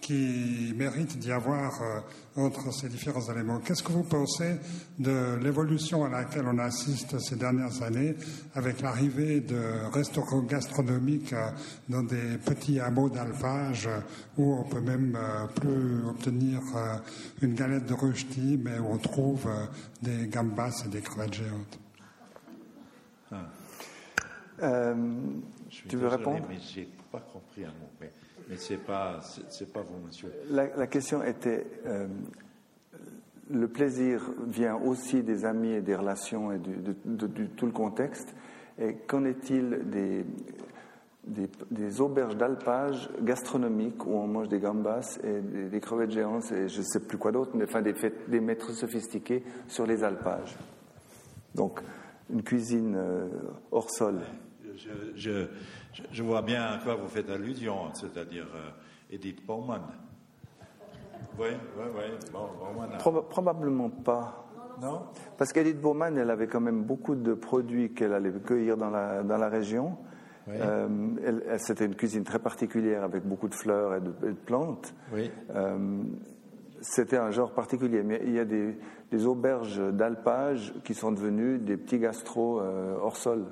qui mérite d'y avoir euh, entre ces différents éléments. Qu'est-ce que vous pensez de l'évolution à laquelle on assiste ces dernières années avec l'arrivée de restaurants gastronomiques euh, dans des petits hameaux d'alpage où on peut même euh, plus obtenir une galette de rechti, mais où on trouve des gambas et des crevettes géantes Tu veux répondre? Mais j'ai pas compris un mot. Mais, mais c'est pas, c'est pas vous, monsieur. La, la question était euh, le plaisir vient aussi des amis et des relations et du, de, de, de tout le contexte. Et qu'en est-il des, des, des auberges d'alpage gastronomiques où on mange des gambas et des, des crevettes géantes et je ne sais plus quoi d'autre, mais enfin des, des maîtres sophistiqués sur les alpages. Donc une cuisine euh, hors sol. Je, je, je, vois bien à quoi vous faites allusion, c'est-à-dire euh, Edith Baumann. Oui, oui, oui. Bon, Baumann a- Proba- probablement pas. Non? Parce qu'Edith Baumann, elle avait quand même beaucoup de produits qu'elle allait cueillir dans la, dans la région. Oui. Euh, C'était une cuisine très particulière avec beaucoup de fleurs et de, et de plantes. Oui. Euh, C'était un genre particulier. Mais il y a des, des auberges d'alpage qui sont devenues des petits gastros euh, hors sol,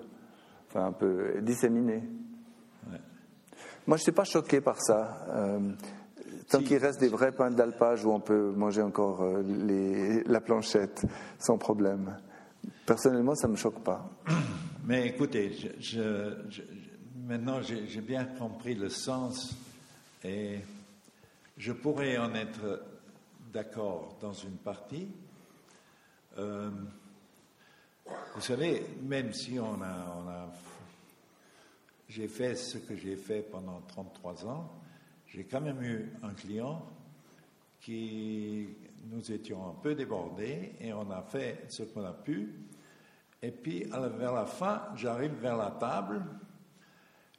enfin un peu disséminés. Moi, je ne suis pas choqué par ça. Tant Si. qu'il reste des vrais pains d'alpage où on peut manger encore les, la planchette sans problème. Personnellement, ça ne me choque pas. Mais écoutez, je- maintenant j'ai bien compris le sens et je pourrais en être d'accord dans une partie. Euh, vous savez, même si on a, on a j'ai fait ce que j'ai fait pendant 33 ans, j'ai quand même eu un client qui nous étions un peu débordés et on a fait ce qu'on a pu. Et puis vers la fin, j'arrive vers la table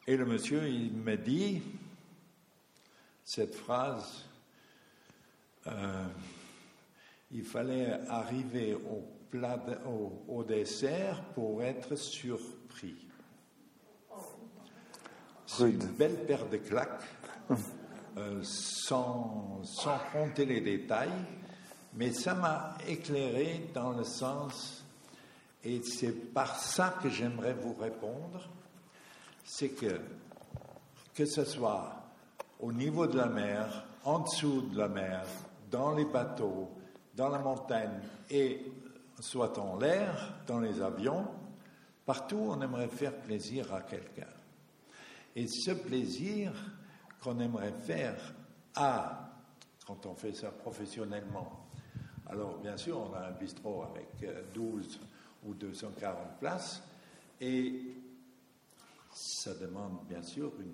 et le monsieur il me dit cette phrase euh, il fallait arriver au, plat de- au, au dessert pour être surpris. C'est une belle paire de claques, euh, sans, sans compter les détails, mais ça m'a éclairé dans le sens, et c'est par ça que j'aimerais vous répondre, c'est que, que ce soit au niveau de la mer, en dessous de la mer, dans les bateaux, dans la montagne et soit en l'air, dans les avions, partout on aimerait faire plaisir à quelqu'un. Et ce plaisir qu'on aimerait faire à, quand on fait ça professionnellement, alors bien sûr on a un bistrot avec euh, 12 ou 240 places et ça demande bien sûr une,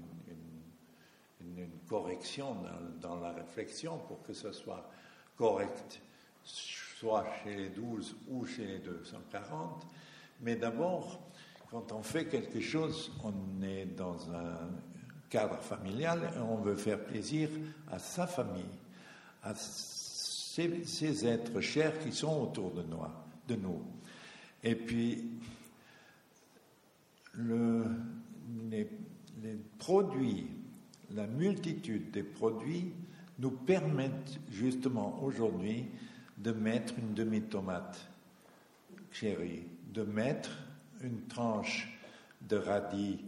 correction dans, la réflexion pour que ce soit correct, soit chez les 12 ou chez les 240. Mais d'abord, quand on fait quelque chose, on est dans un cadre familial et on veut faire plaisir à sa famille, à ces êtres chers qui sont autour de nous. De nous. Et puis, le- les, produits, la multitude des produits nous permettent justement aujourd'hui de mettre une demi-tomate chérie, de mettre une tranche de radis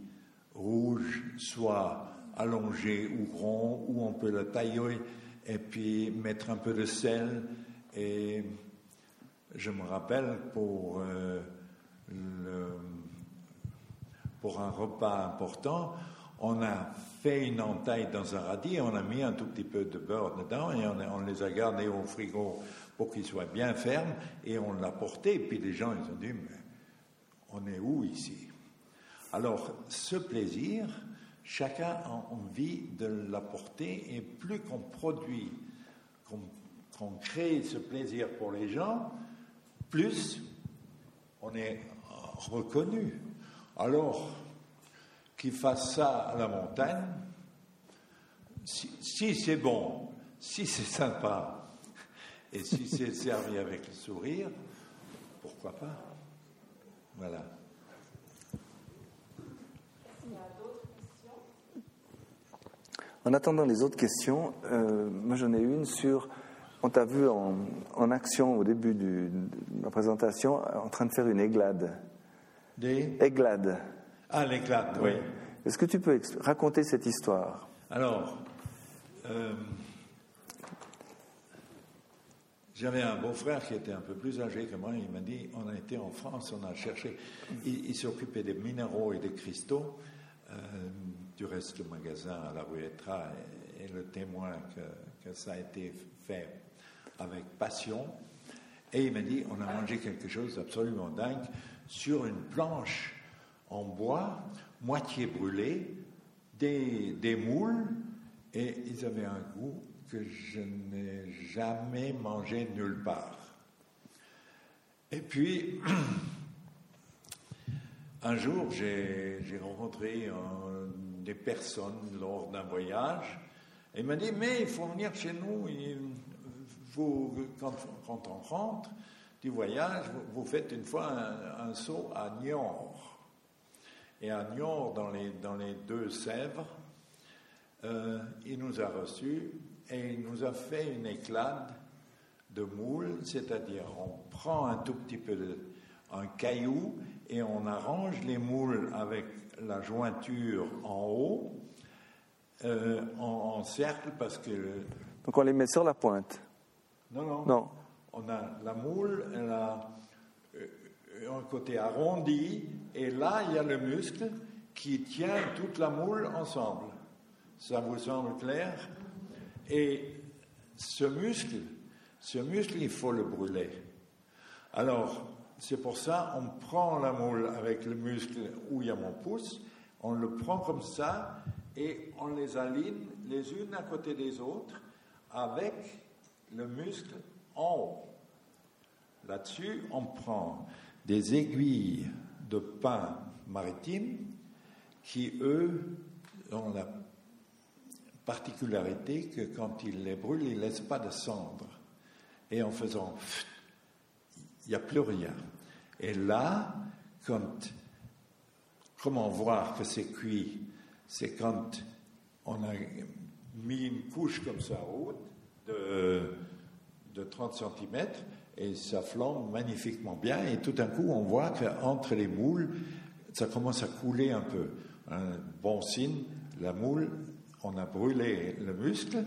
rouge, soit allongé ou rond, ou on peut le tailler et puis mettre un peu de sel. Et je me rappelle pour euh, le, pour un repas important, on a fait une entaille dans un radis, on a mis un tout petit peu de beurre dedans et on, les a gardés au frigo pour qu'ils soient bien fermes et on l'a porté. Puis les gens, ils ont dit, mais on est où ici? Alors, ce plaisir, chacun a envie de l'apporter et plus qu'on produit qu'on crée ce plaisir pour les gens, plus on est reconnu. Alors, qu'il fasse ça à la montagne, si, c'est bon, si c'est sympa, et si c'est servi avec le sourire, pourquoi pas Voilà. En attendant les autres questions, euh, moi j'en ai une sur. On t'a vu en, action au début de la présentation en train de faire une églade. Des Églade. Ah, l'églade, oui. Est-ce que tu peux raconter cette histoire? Alors, euh, j'avais un beau-frère qui était un peu plus âgé que moi. Il m'a dit on a été en France, on a cherché. Il, s'occupait des minéraux et des cristaux. Euh, du reste, le magasin à la rue Etra est, le témoin que, que, ça a été fait avec passion. Et il m'a dit on a mangé quelque chose d'absolument dingue sur une planche en bois, moitié brûlée, des, moules, et ils avaient un goût que je n'ai jamais mangé nulle part. Et puis, un jour, j'ai rencontré des personnes lors d'un voyage, et il m'a dit, mais il faut venir chez nous, il quand, on rentre du voyage, vous, faites une fois un, saut à Niort. Et à Niort, dans les, dans les deux Sèvres, euh, il nous a reçus et il nous a fait une éclade de moule, c'est-à-dire on prend un tout petit peu de, un caillou et on arrange les moules avec la jointure en haut euh, en, cercle parce que. Donc on les met sur la pointe. Non, non. Non. On a la moule, elle a euh, un côté arrondi et là il y a le muscle qui tient toute la moule ensemble. Ça vous semble clair? Et ce muscle, ce muscle, il faut le brûler. Alors, c'est pour ça, on prend la moule avec le muscle où il y a mon pouce, on le prend comme ça et on les aligne les unes à côté des autres avec le muscle en haut. Là-dessus, on prend des aiguilles de pain maritime qui, eux, ont la particularité que quand il les brûle, il ne laisse pas de cendres. Et en faisant, il n'y a plus rien. Et là, quand, comment voir que c'est cuit? C'est quand on a mis une couche comme ça haute de, de 30 cm et ça flambe magnifiquement bien. Et tout d'un coup, on voit qu'entre les moules, ça commence à couler un peu. Un bon signe, la moule on a brûlé le muscle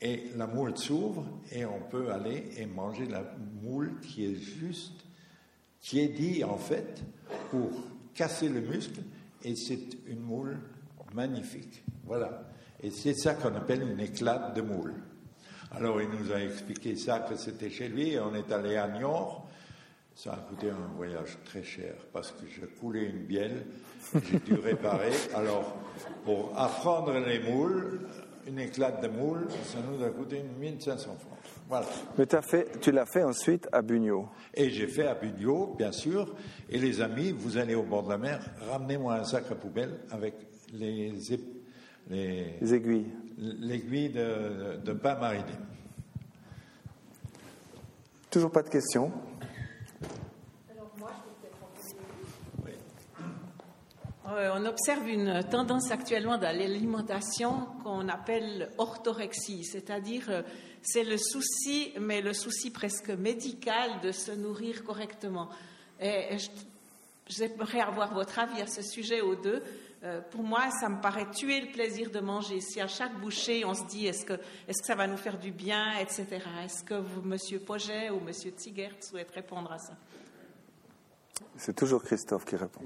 et la moule s'ouvre et on peut aller et manger la moule qui est juste, qui est dit en fait pour casser le muscle et c'est une moule magnifique. Voilà. Et c'est ça qu'on appelle une éclate de moule. Alors il nous a expliqué ça, que c'était chez lui, et on est allé à Niort. Ça a coûté un voyage très cher parce que j'ai coulé une bielle, j'ai dû réparer. Alors pour apprendre les moules, une éclate de moule, ça nous a coûté 1500 francs. Voilà. Mais as fait, tu l'as fait ensuite à Bugnot. Et j'ai fait à Bugnot, bien sûr. Et les amis, vous allez au bord de la mer, ramenez-moi un sac à poubelle avec les, les, aiguilles. L'aiguille de, de, maritime. Toujours pas de questions Euh, on observe une tendance actuellement dans l'alimentation qu'on appelle orthorexie, c'est-à-dire euh, c'est le souci, mais le souci presque médical de se nourrir correctement. Et j'aimerais avoir votre avis à ce sujet aux deux. Euh, pour moi, ça me paraît tuer le plaisir de manger. Si à chaque bouchée, on se dit est-ce que, est que ça va nous faire du bien, etc. Est-ce que vous, Monsieur Poget ou Monsieur Tigert, souhaitent répondre à ça? C'est toujours Christophe qui répond.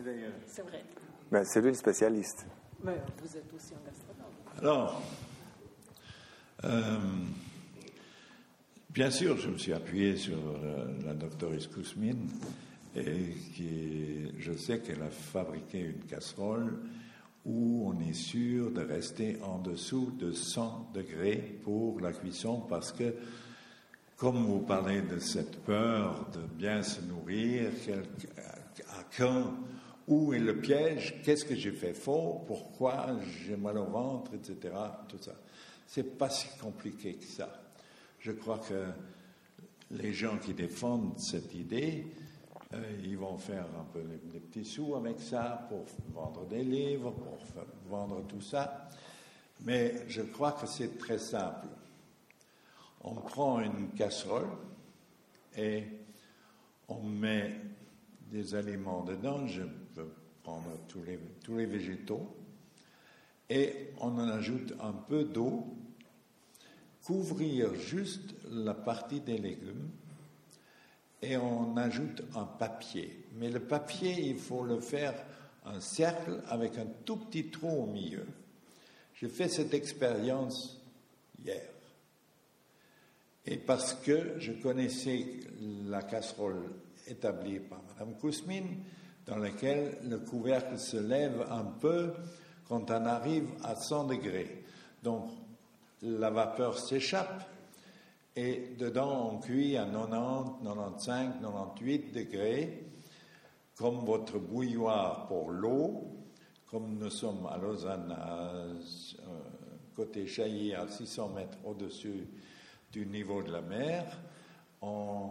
C'est vrai. Ben, c'est lui le spécialiste. Mais vous êtes aussi un gastronome. Alors, euh, bien sûr, je me suis appuyé sur la, docteure Kousmine, et qui, je sais qu'elle a fabriqué une casserole où on est sûr de rester en dessous de 100 degrés pour la cuisson parce que, comme vous parlez de cette peur de bien se nourrir, à quand, où est le piège, qu'est-ce que j'ai fait faux, pourquoi j'ai mal au ventre, etc. Tout ça. C'est pas si compliqué que ça. Je crois que les gens qui défendent cette idée, ils vont faire un peu des petits sous avec ça pour vendre des livres, pour vendre tout ça. Mais je crois que c'est très simple. On prend une casserole et on met des aliments dedans. Je peux prendre tous les, tous les végétaux. Et on en ajoute un peu d'eau. Couvrir juste la partie des légumes et on ajoute un papier. Mais le papier, il faut le faire un cercle avec un tout petit trou au milieu. J'ai fait cette expérience hier. Et parce que je connaissais la casserole établie par Mme Kousmine, dans laquelle le couvercle se lève un peu quand on arrive à 100 degrés. Donc la vapeur s'échappe et dedans on cuit à 90, 95, 98 degrés, comme votre bouilloire pour l'eau, comme nous sommes à Lausanne, euh, côté Chailly, à 600 mètres au-dessus du niveau de la mer, on,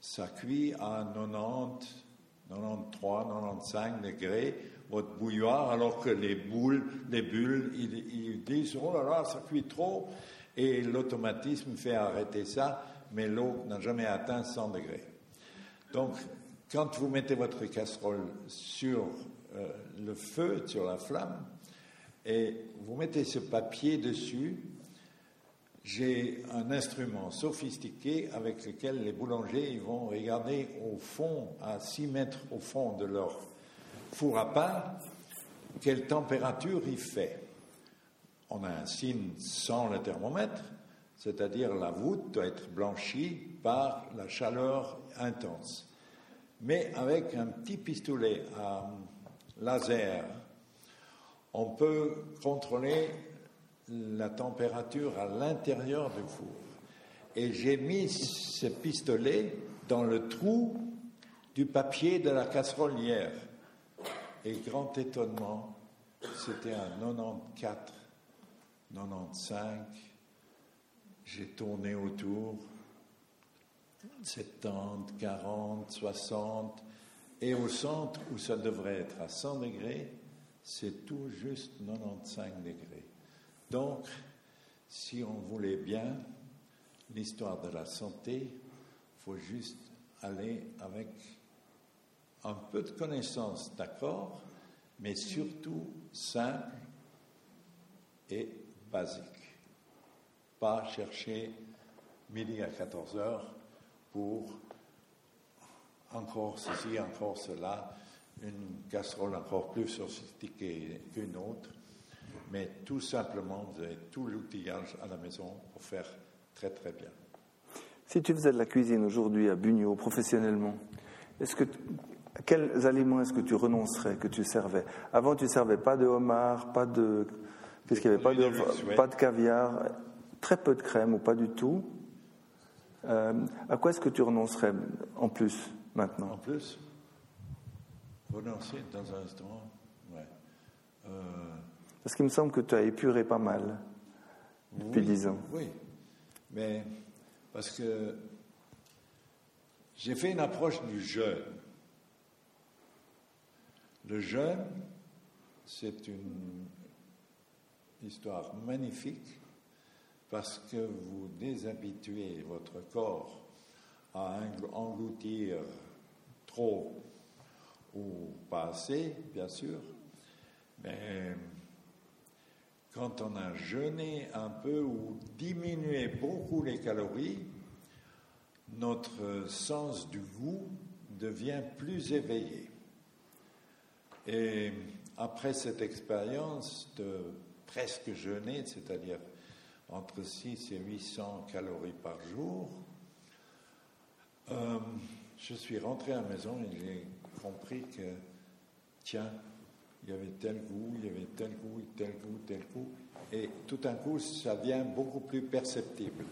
ça cuit à 90, 93, 95 degrés, votre bouilloire, alors que les boules, les bulles, ils disent, oh là là, ça cuit trop, et l'automatisme fait arrêter ça, mais l'eau n'a jamais atteint 100 degrés. Donc, quand vous mettez votre casserole sur euh, le feu, sur la flamme, et vous mettez ce papier dessus, j'ai un instrument sophistiqué avec lequel les boulangers vont regarder au fond, à 6 mètres au fond de leur four à pain, quelle température il fait on a un signe sans le thermomètre, c'est-à-dire la voûte doit être blanchie par la chaleur intense. Mais avec un petit pistolet à laser, on peut contrôler la température à l'intérieur du four. Et j'ai mis ce pistolet dans le trou du papier de la casserole hier. Et grand étonnement, c'était un 94 95, j'ai tourné autour, 70, 40, 60, et au centre où ça devrait être à 100 degrés, c'est tout juste 95 degrés. Donc, si on voulait bien l'histoire de la santé, il faut juste aller avec un peu de connaissance, d'accord, mais surtout simple et basique. Pas chercher midi à 14 heures pour encore ceci, encore cela, une casserole encore plus sophistiquée qu'une autre, mais tout simplement, vous avez tout l'outillage à la maison pour faire très très bien. Si tu faisais de la cuisine aujourd'hui à Bugno professionnellement, est-ce que quels aliments est-ce que tu renoncerais, que tu servais? Avant, tu servais pas de homard, pas de puisqu'il n'y avait pas de, pas de caviar, très peu de crème ou pas du tout. Euh, à quoi est-ce que tu renoncerais en plus maintenant? En plus? Renoncer dans un restaurant? Ouais. Euh, Parce qu'il me semble que tu as épuré pas mal depuis dix ans. Oui, mais parce que j'ai fait une approche du jeûne. Le jeûne, c'est une histoire magnifique parce que vous déshabituez votre corps à engloutir trop ou pas assez, bien sûr, mais quand on a jeûné un peu ou diminué beaucoup les calories, notre sens du goût devient plus éveillé. Et après cette expérience de presque jeûner, c'est-à-dire entre 6 et 800 calories par jour, euh, je suis rentré à la maison et j'ai compris que, tiens, il y avait tel goût, il y avait tel goût, tel goût, tel goût. Et tout d'un coup, ça devient beaucoup plus perceptible.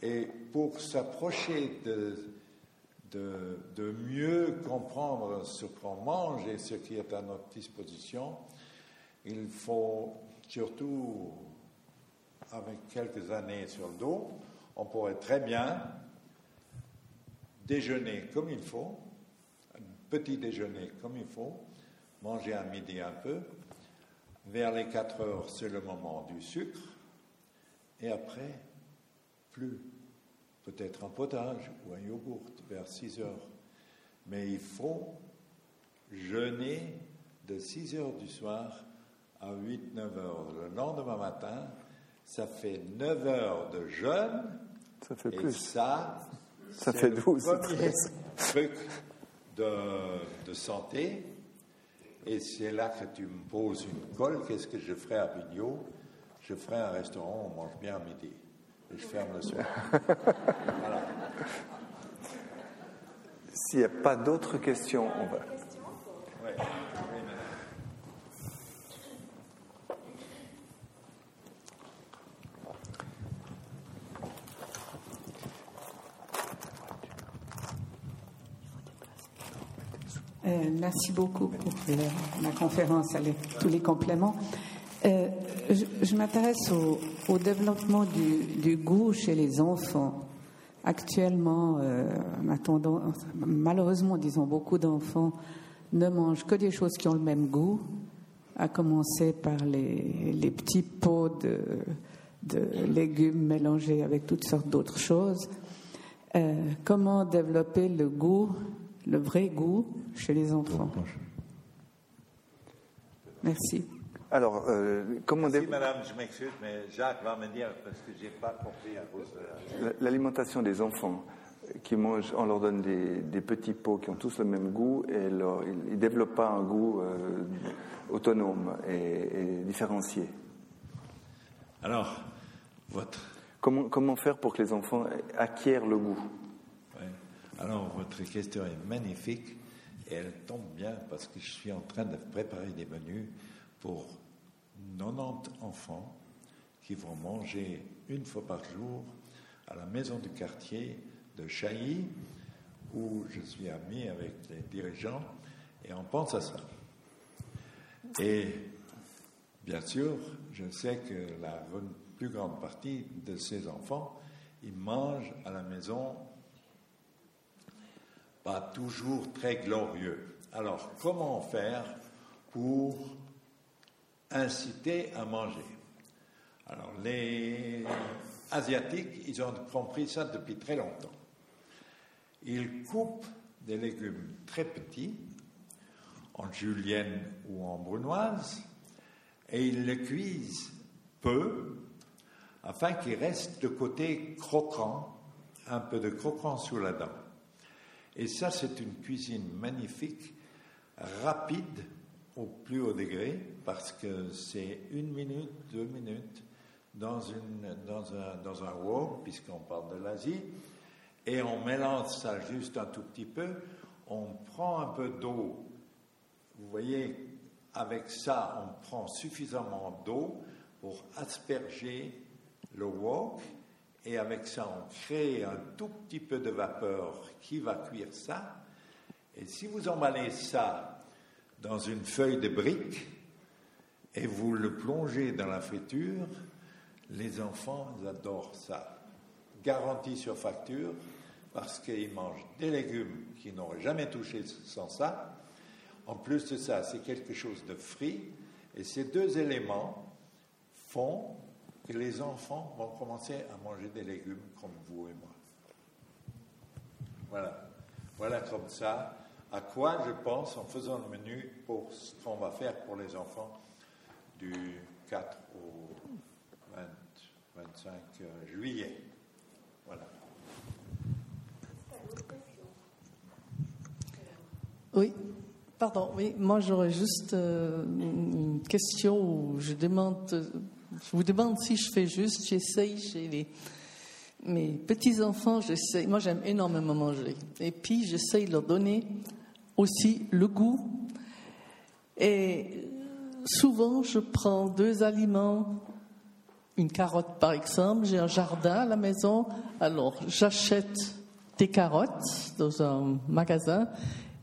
Et pour s'approcher de, de, de, mieux comprendre ce qu'on mange et ce qui est à notre disposition, il faut surtout, avec quelques années sur le dos, on pourrait très bien déjeuner comme il faut, petit déjeuner comme il faut, manger à midi un peu, vers les 4 heures, c'est le moment du sucre, et après, plus. Peut-être un potage ou un yogourt vers 6 heures. Mais il faut jeûner de 6 heures du soir à 8-9 heures. Le lendemain matin, ça fait 9 heures de jeûne. Ça fait et plus. Ça, Ça fait le 12, premier 13. truc de, de santé. Et c'est là que tu me poses une colle. Qu'est-ce que je ferai à Pignot Je ferai un restaurant où on mange bien à midi. Et je ferme le soir. voilà. S'il n'y a pas d'autres questions, on va. Ouais. Oui, madame. Euh, merci beaucoup pour le- la conférence avec tous les compléments. Euh, je m'intéresse au, développement du, goût chez les enfants. Actuellement, euh, malheureusement, disons, beaucoup d'enfants ne mangent que des choses qui ont le même goût, à commencer par les, petits pots de, légumes mélangés avec toutes sortes d'autres choses. Euh, comment développer le goût, le vrai goût chez les enfants Merci. Alors, euh, comment dé- madame, je m'excuse, mais Jacques va me dire parce que je n'ai pas compris à cause de la... l'alimentation des enfants euh, qui mangent, on leur donne des, des petits pots qui ont tous le même goût et leur- ils ne développent pas un goût euh, autonome et, et différencié. Alors, votre, Comment, comment faire pour que les enfants acquièrent le goût? Alors, votre question est magnifique et elle tombe bien parce que je suis en train de préparer des menus pour 90 enfants qui vont manger une fois par jour à la maison du quartier de Chailly où je suis ami avec les dirigeants et on pense à ça. Et bien sûr, je sais que la plus grande partie de ces enfants, ils mangent à la maison pas toujours très glorieux. Alors, comment faire pour inciter à manger? Alors, les Asiatiques, ils ont compris ça depuis très longtemps. Ils coupent des légumes très petits, en julienne ou en brunoise, et ils le cuisent peu, afin qu'il reste le côté croquant, un peu de croquant sous la dent. Et ça, c'est une cuisine magnifique, rapide au plus haut degré, parce que c'est une minute, deux minutes dans, un wok, puisqu'on parle de l'Asie, et on mélange ça juste un tout petit peu, on prend un peu d'eau. Vous voyez, avec ça, on prend suffisamment d'eau pour asperger le wok et avec ça, on crée un tout petit peu de vapeur qui va cuire ça. Et si vous emballez ça dans une feuille de brique et vous le plongez dans la friture, les enfants adorent ça. Garantie sur facture, parce qu'ils mangent des légumes qu'ils n'auraient jamais touchés sans ça. En plus de ça, c'est quelque chose de frit. Et ces deux éléments font les enfants vont commencer à manger des légumes comme vous et moi. Voilà. Voilà comme ça à quoi je pense en faisant le menu pour ce qu'on va faire pour les enfants du 4 au 20 25 juillet. Voilà. Oui, pardon, oui, moi j'aurais juste euh, une question je demande, je vous demande si je fais juste, j'essaye chez mes petits-enfants, j'essaye, moi j'aime énormément manger, et puis j'essaye de leur donner aussi le goût, et souvent, je prends deux aliments, une carotte par exemple, j'ai un jardin à la maison, alors j'achète des carottes dans un magasin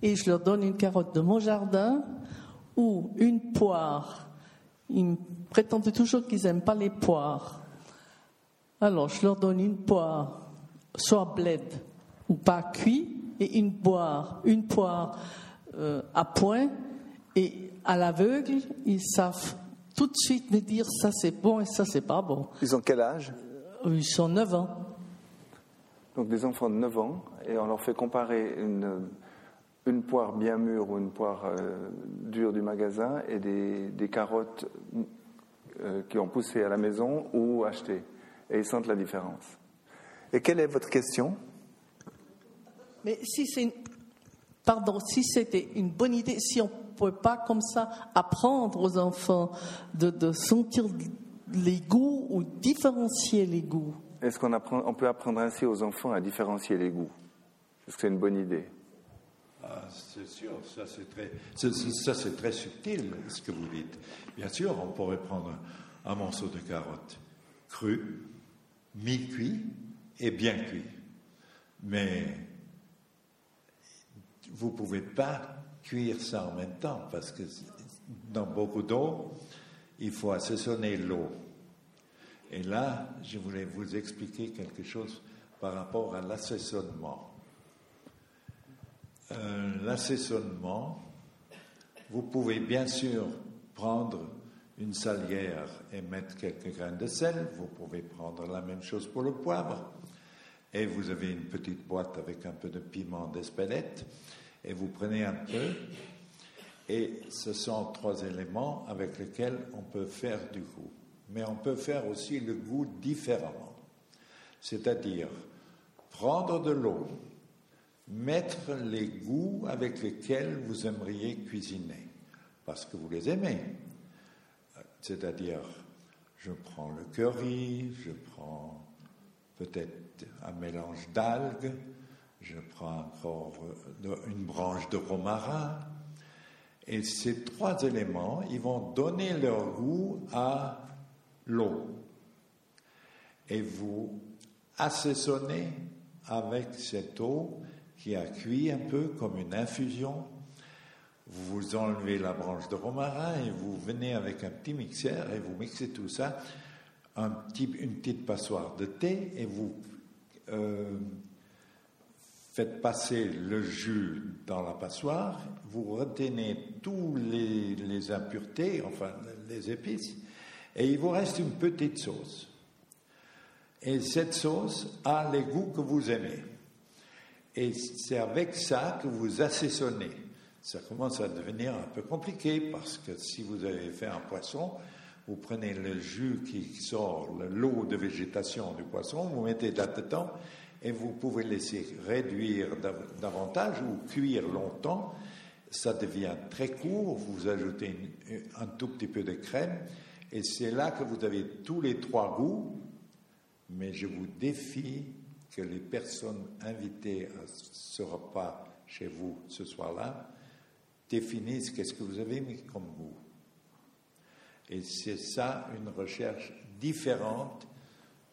et je leur donne une carotte de mon jardin ou une poire. Ils prétendent toujours qu'ils n'aiment pas les poires. Alors je leur donne une poire, soit bled ou pas cuit, et une poire, une poire euh, à point, et à l'aveugle, ils savent tout de suite me dire ça c'est bon et ça c'est pas bon. Ils ont quel âge? Euh, Ils sont 9 ans. Donc des enfants de 9 ans, et on leur fait comparer une, une poire bien mûre ou une poire euh, dure du magasin et des, des carottes euh, qui ont poussé à la maison ou achetées. Et ils sentent la différence. Et quelle est votre question? Mais si c'est une- pardon, si c'était une bonne idée, si on ne pouvait pas comme ça apprendre aux enfants de, de sentir les goûts ou différencier les goûts? Est-ce qu'on apprend, on peut apprendre ainsi aux enfants à différencier les goûts? Est-ce que c'est une bonne idée? Ah, c'est sûr, c'est très, ça c'est très subtil ce que vous dites. Bien sûr, on pourrait prendre un morceau de carotte cru, mi-cuit et bien cuit. Mais vous ne pouvez pas cuire ça en même temps parce que dans beaucoup d'eau, il faut assaisonner l'eau. Et là, je voulais vous expliquer quelque chose par rapport à l'assaisonnement. Euh, l'assaisonnement, vous pouvez bien sûr prendre une salière et mettre quelques grains de sel. Vous pouvez prendre la même chose pour le poivre. Et vous avez une petite boîte avec un peu de piment d'espelette. Et vous prenez un peu. Et ce sont trois éléments avec lesquels on peut faire du goût. Mais on peut faire aussi le goût différemment. C'est-à-dire prendre de l'eau, mettre les goûts avec lesquels vous aimeriez cuisiner, parce que vous les aimez. C'est-à-dire, je prends le curry, je prends peut-être un mélange d'algues, je prends encore de- une branche de romarin. Et ces trois éléments, ils vont donner leur goût à l'eau. Et vous assaisonnez avec cette eau qui a cuit un peu comme une infusion. Vous enlevez la branche de romarin et vous venez avec un petit mixeur et vous mixez tout ça, un petit, une petite passoire de thé et vous euh, faites passer le jus dans la passoire, vous retenez tous les, les impuretés, enfin les épices, et il vous reste une petite sauce. Et cette sauce a les goûts que vous aimez. Et c'est avec ça que vous assaisonnez. Ça commence à devenir un peu compliqué parce que si vous avez fait un poisson, vous prenez le jus qui sort, le lot de végétation du poisson, vous mettez là-dedans et vous pouvez laisser réduire dav- davantage ou cuire longtemps. Ça devient très court, vous ajoutez une- un tout petit peu de crème et c'est là que vous avez tous les trois goûts mais je vous défie que les personnes invitées à ce repas chez vous ce soir-là définissent qu'est-ce que vous avez mis comme goût. Et c'est ça une recherche différente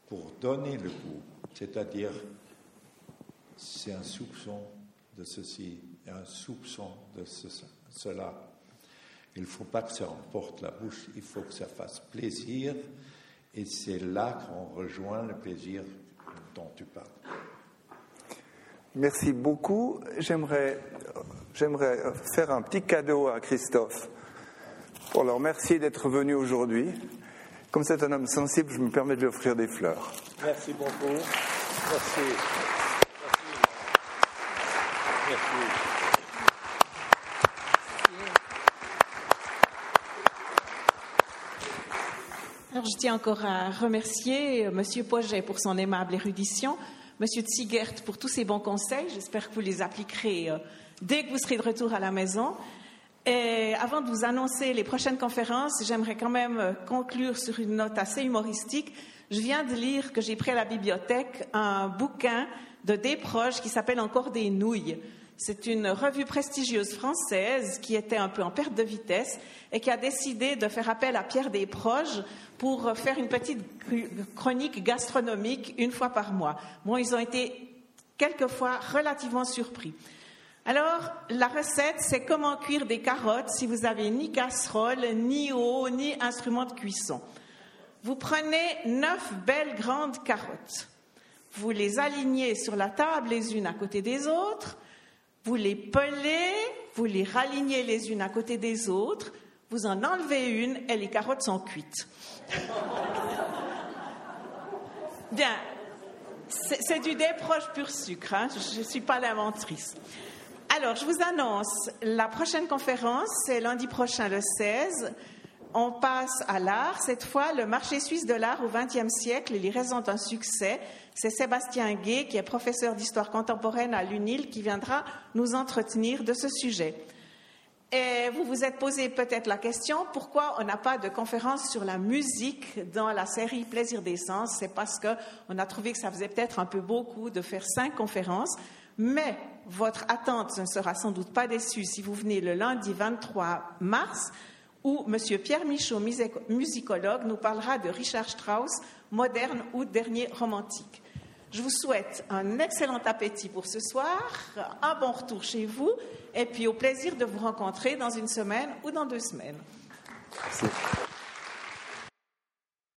pour donner le goût. C'est-à-dire, c'est un soupçon de ceci un soupçon de ce- cela. Il ne faut pas que ça emporte la bouche, il faut que ça fasse plaisir. Et c'est là qu'on rejoint le plaisir dont tu parles. Merci beaucoup. J'aimerais, j'aimerais faire un petit cadeau à Christophe pour le remercier d'être venu aujourd'hui. Comme c'est un homme sensible, je me permets de lui offrir des fleurs. Merci beaucoup. Merci. Merci. Je tiens encore à remercier euh, Monsieur Poget pour son aimable érudition, Monsieur Tsigert pour tous ses bons conseils. J'espère que vous les appliquerez euh, dès que vous serez de retour à la maison. Et avant de vous annoncer les prochaines conférences, j'aimerais quand même euh, conclure sur une note assez humoristique. Je viens de lire que j'ai pris à la bibliothèque un bouquin de Desproges qui s'appelle Encore des nouilles. C'est une revue prestigieuse française qui était un peu en perte de vitesse et qui a décidé de faire appel à Pierre Desproges pour faire une petite chronique gastronomique une fois par mois. Bon, ils ont été quelquefois relativement surpris. Alors, la recette, c'est comment cuire des carottes si vous n'avez ni casserole, ni eau, ni instrument de cuisson. Vous prenez neuf belles grandes carottes. Vous les alignez sur la table les unes à côté des autres. Vous les pelez, vous les ralignez les unes à côté des autres. Vous en enlevez une et les carottes sont cuites. Bien, c'est du déproche pur sucre, hein. je ne suis pas l'inventrice. Alors, je vous annonce, la prochaine conférence, c'est lundi prochain, le 16. On passe à l'art. Cette fois, le marché suisse de l'art au XXe siècle, il y présente un succès. C'est Sébastien Gay, qui est professeur d'histoire contemporaine à l'UNIL, qui viendra nous entretenir de ce sujet. Et vous vous êtes posé peut-être la question pourquoi on n'a pas de conférence sur la musique dans la série Plaisir d'essence C'est parce qu'on a trouvé que ça faisait peut-être un peu beaucoup de faire cinq conférences, mais votre attente ne sera sans doute pas déçue si vous venez le lundi 23 mars où M. Pierre Michaud, musicologue, nous parlera de Richard Strauss, moderne ou dernier romantique. Je vous souhaite un excellent appétit pour ce soir, un bon retour chez vous, et puis au plaisir de vous rencontrer dans une semaine ou dans deux semaines. Merci.